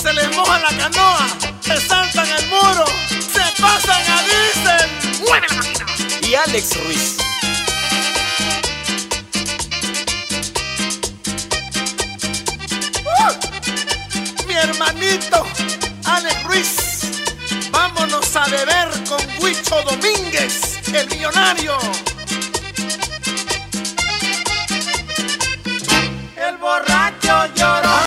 se les moja la canoa, se saltan el muro, se pasan a diésel. ¡Mueve la máquina! Y Alex Ruiz. ¡Uh! Mi hermanito, Alex Ruiz. Vámonos a beber con Huicho Domínguez, el millonario. El borracho yo.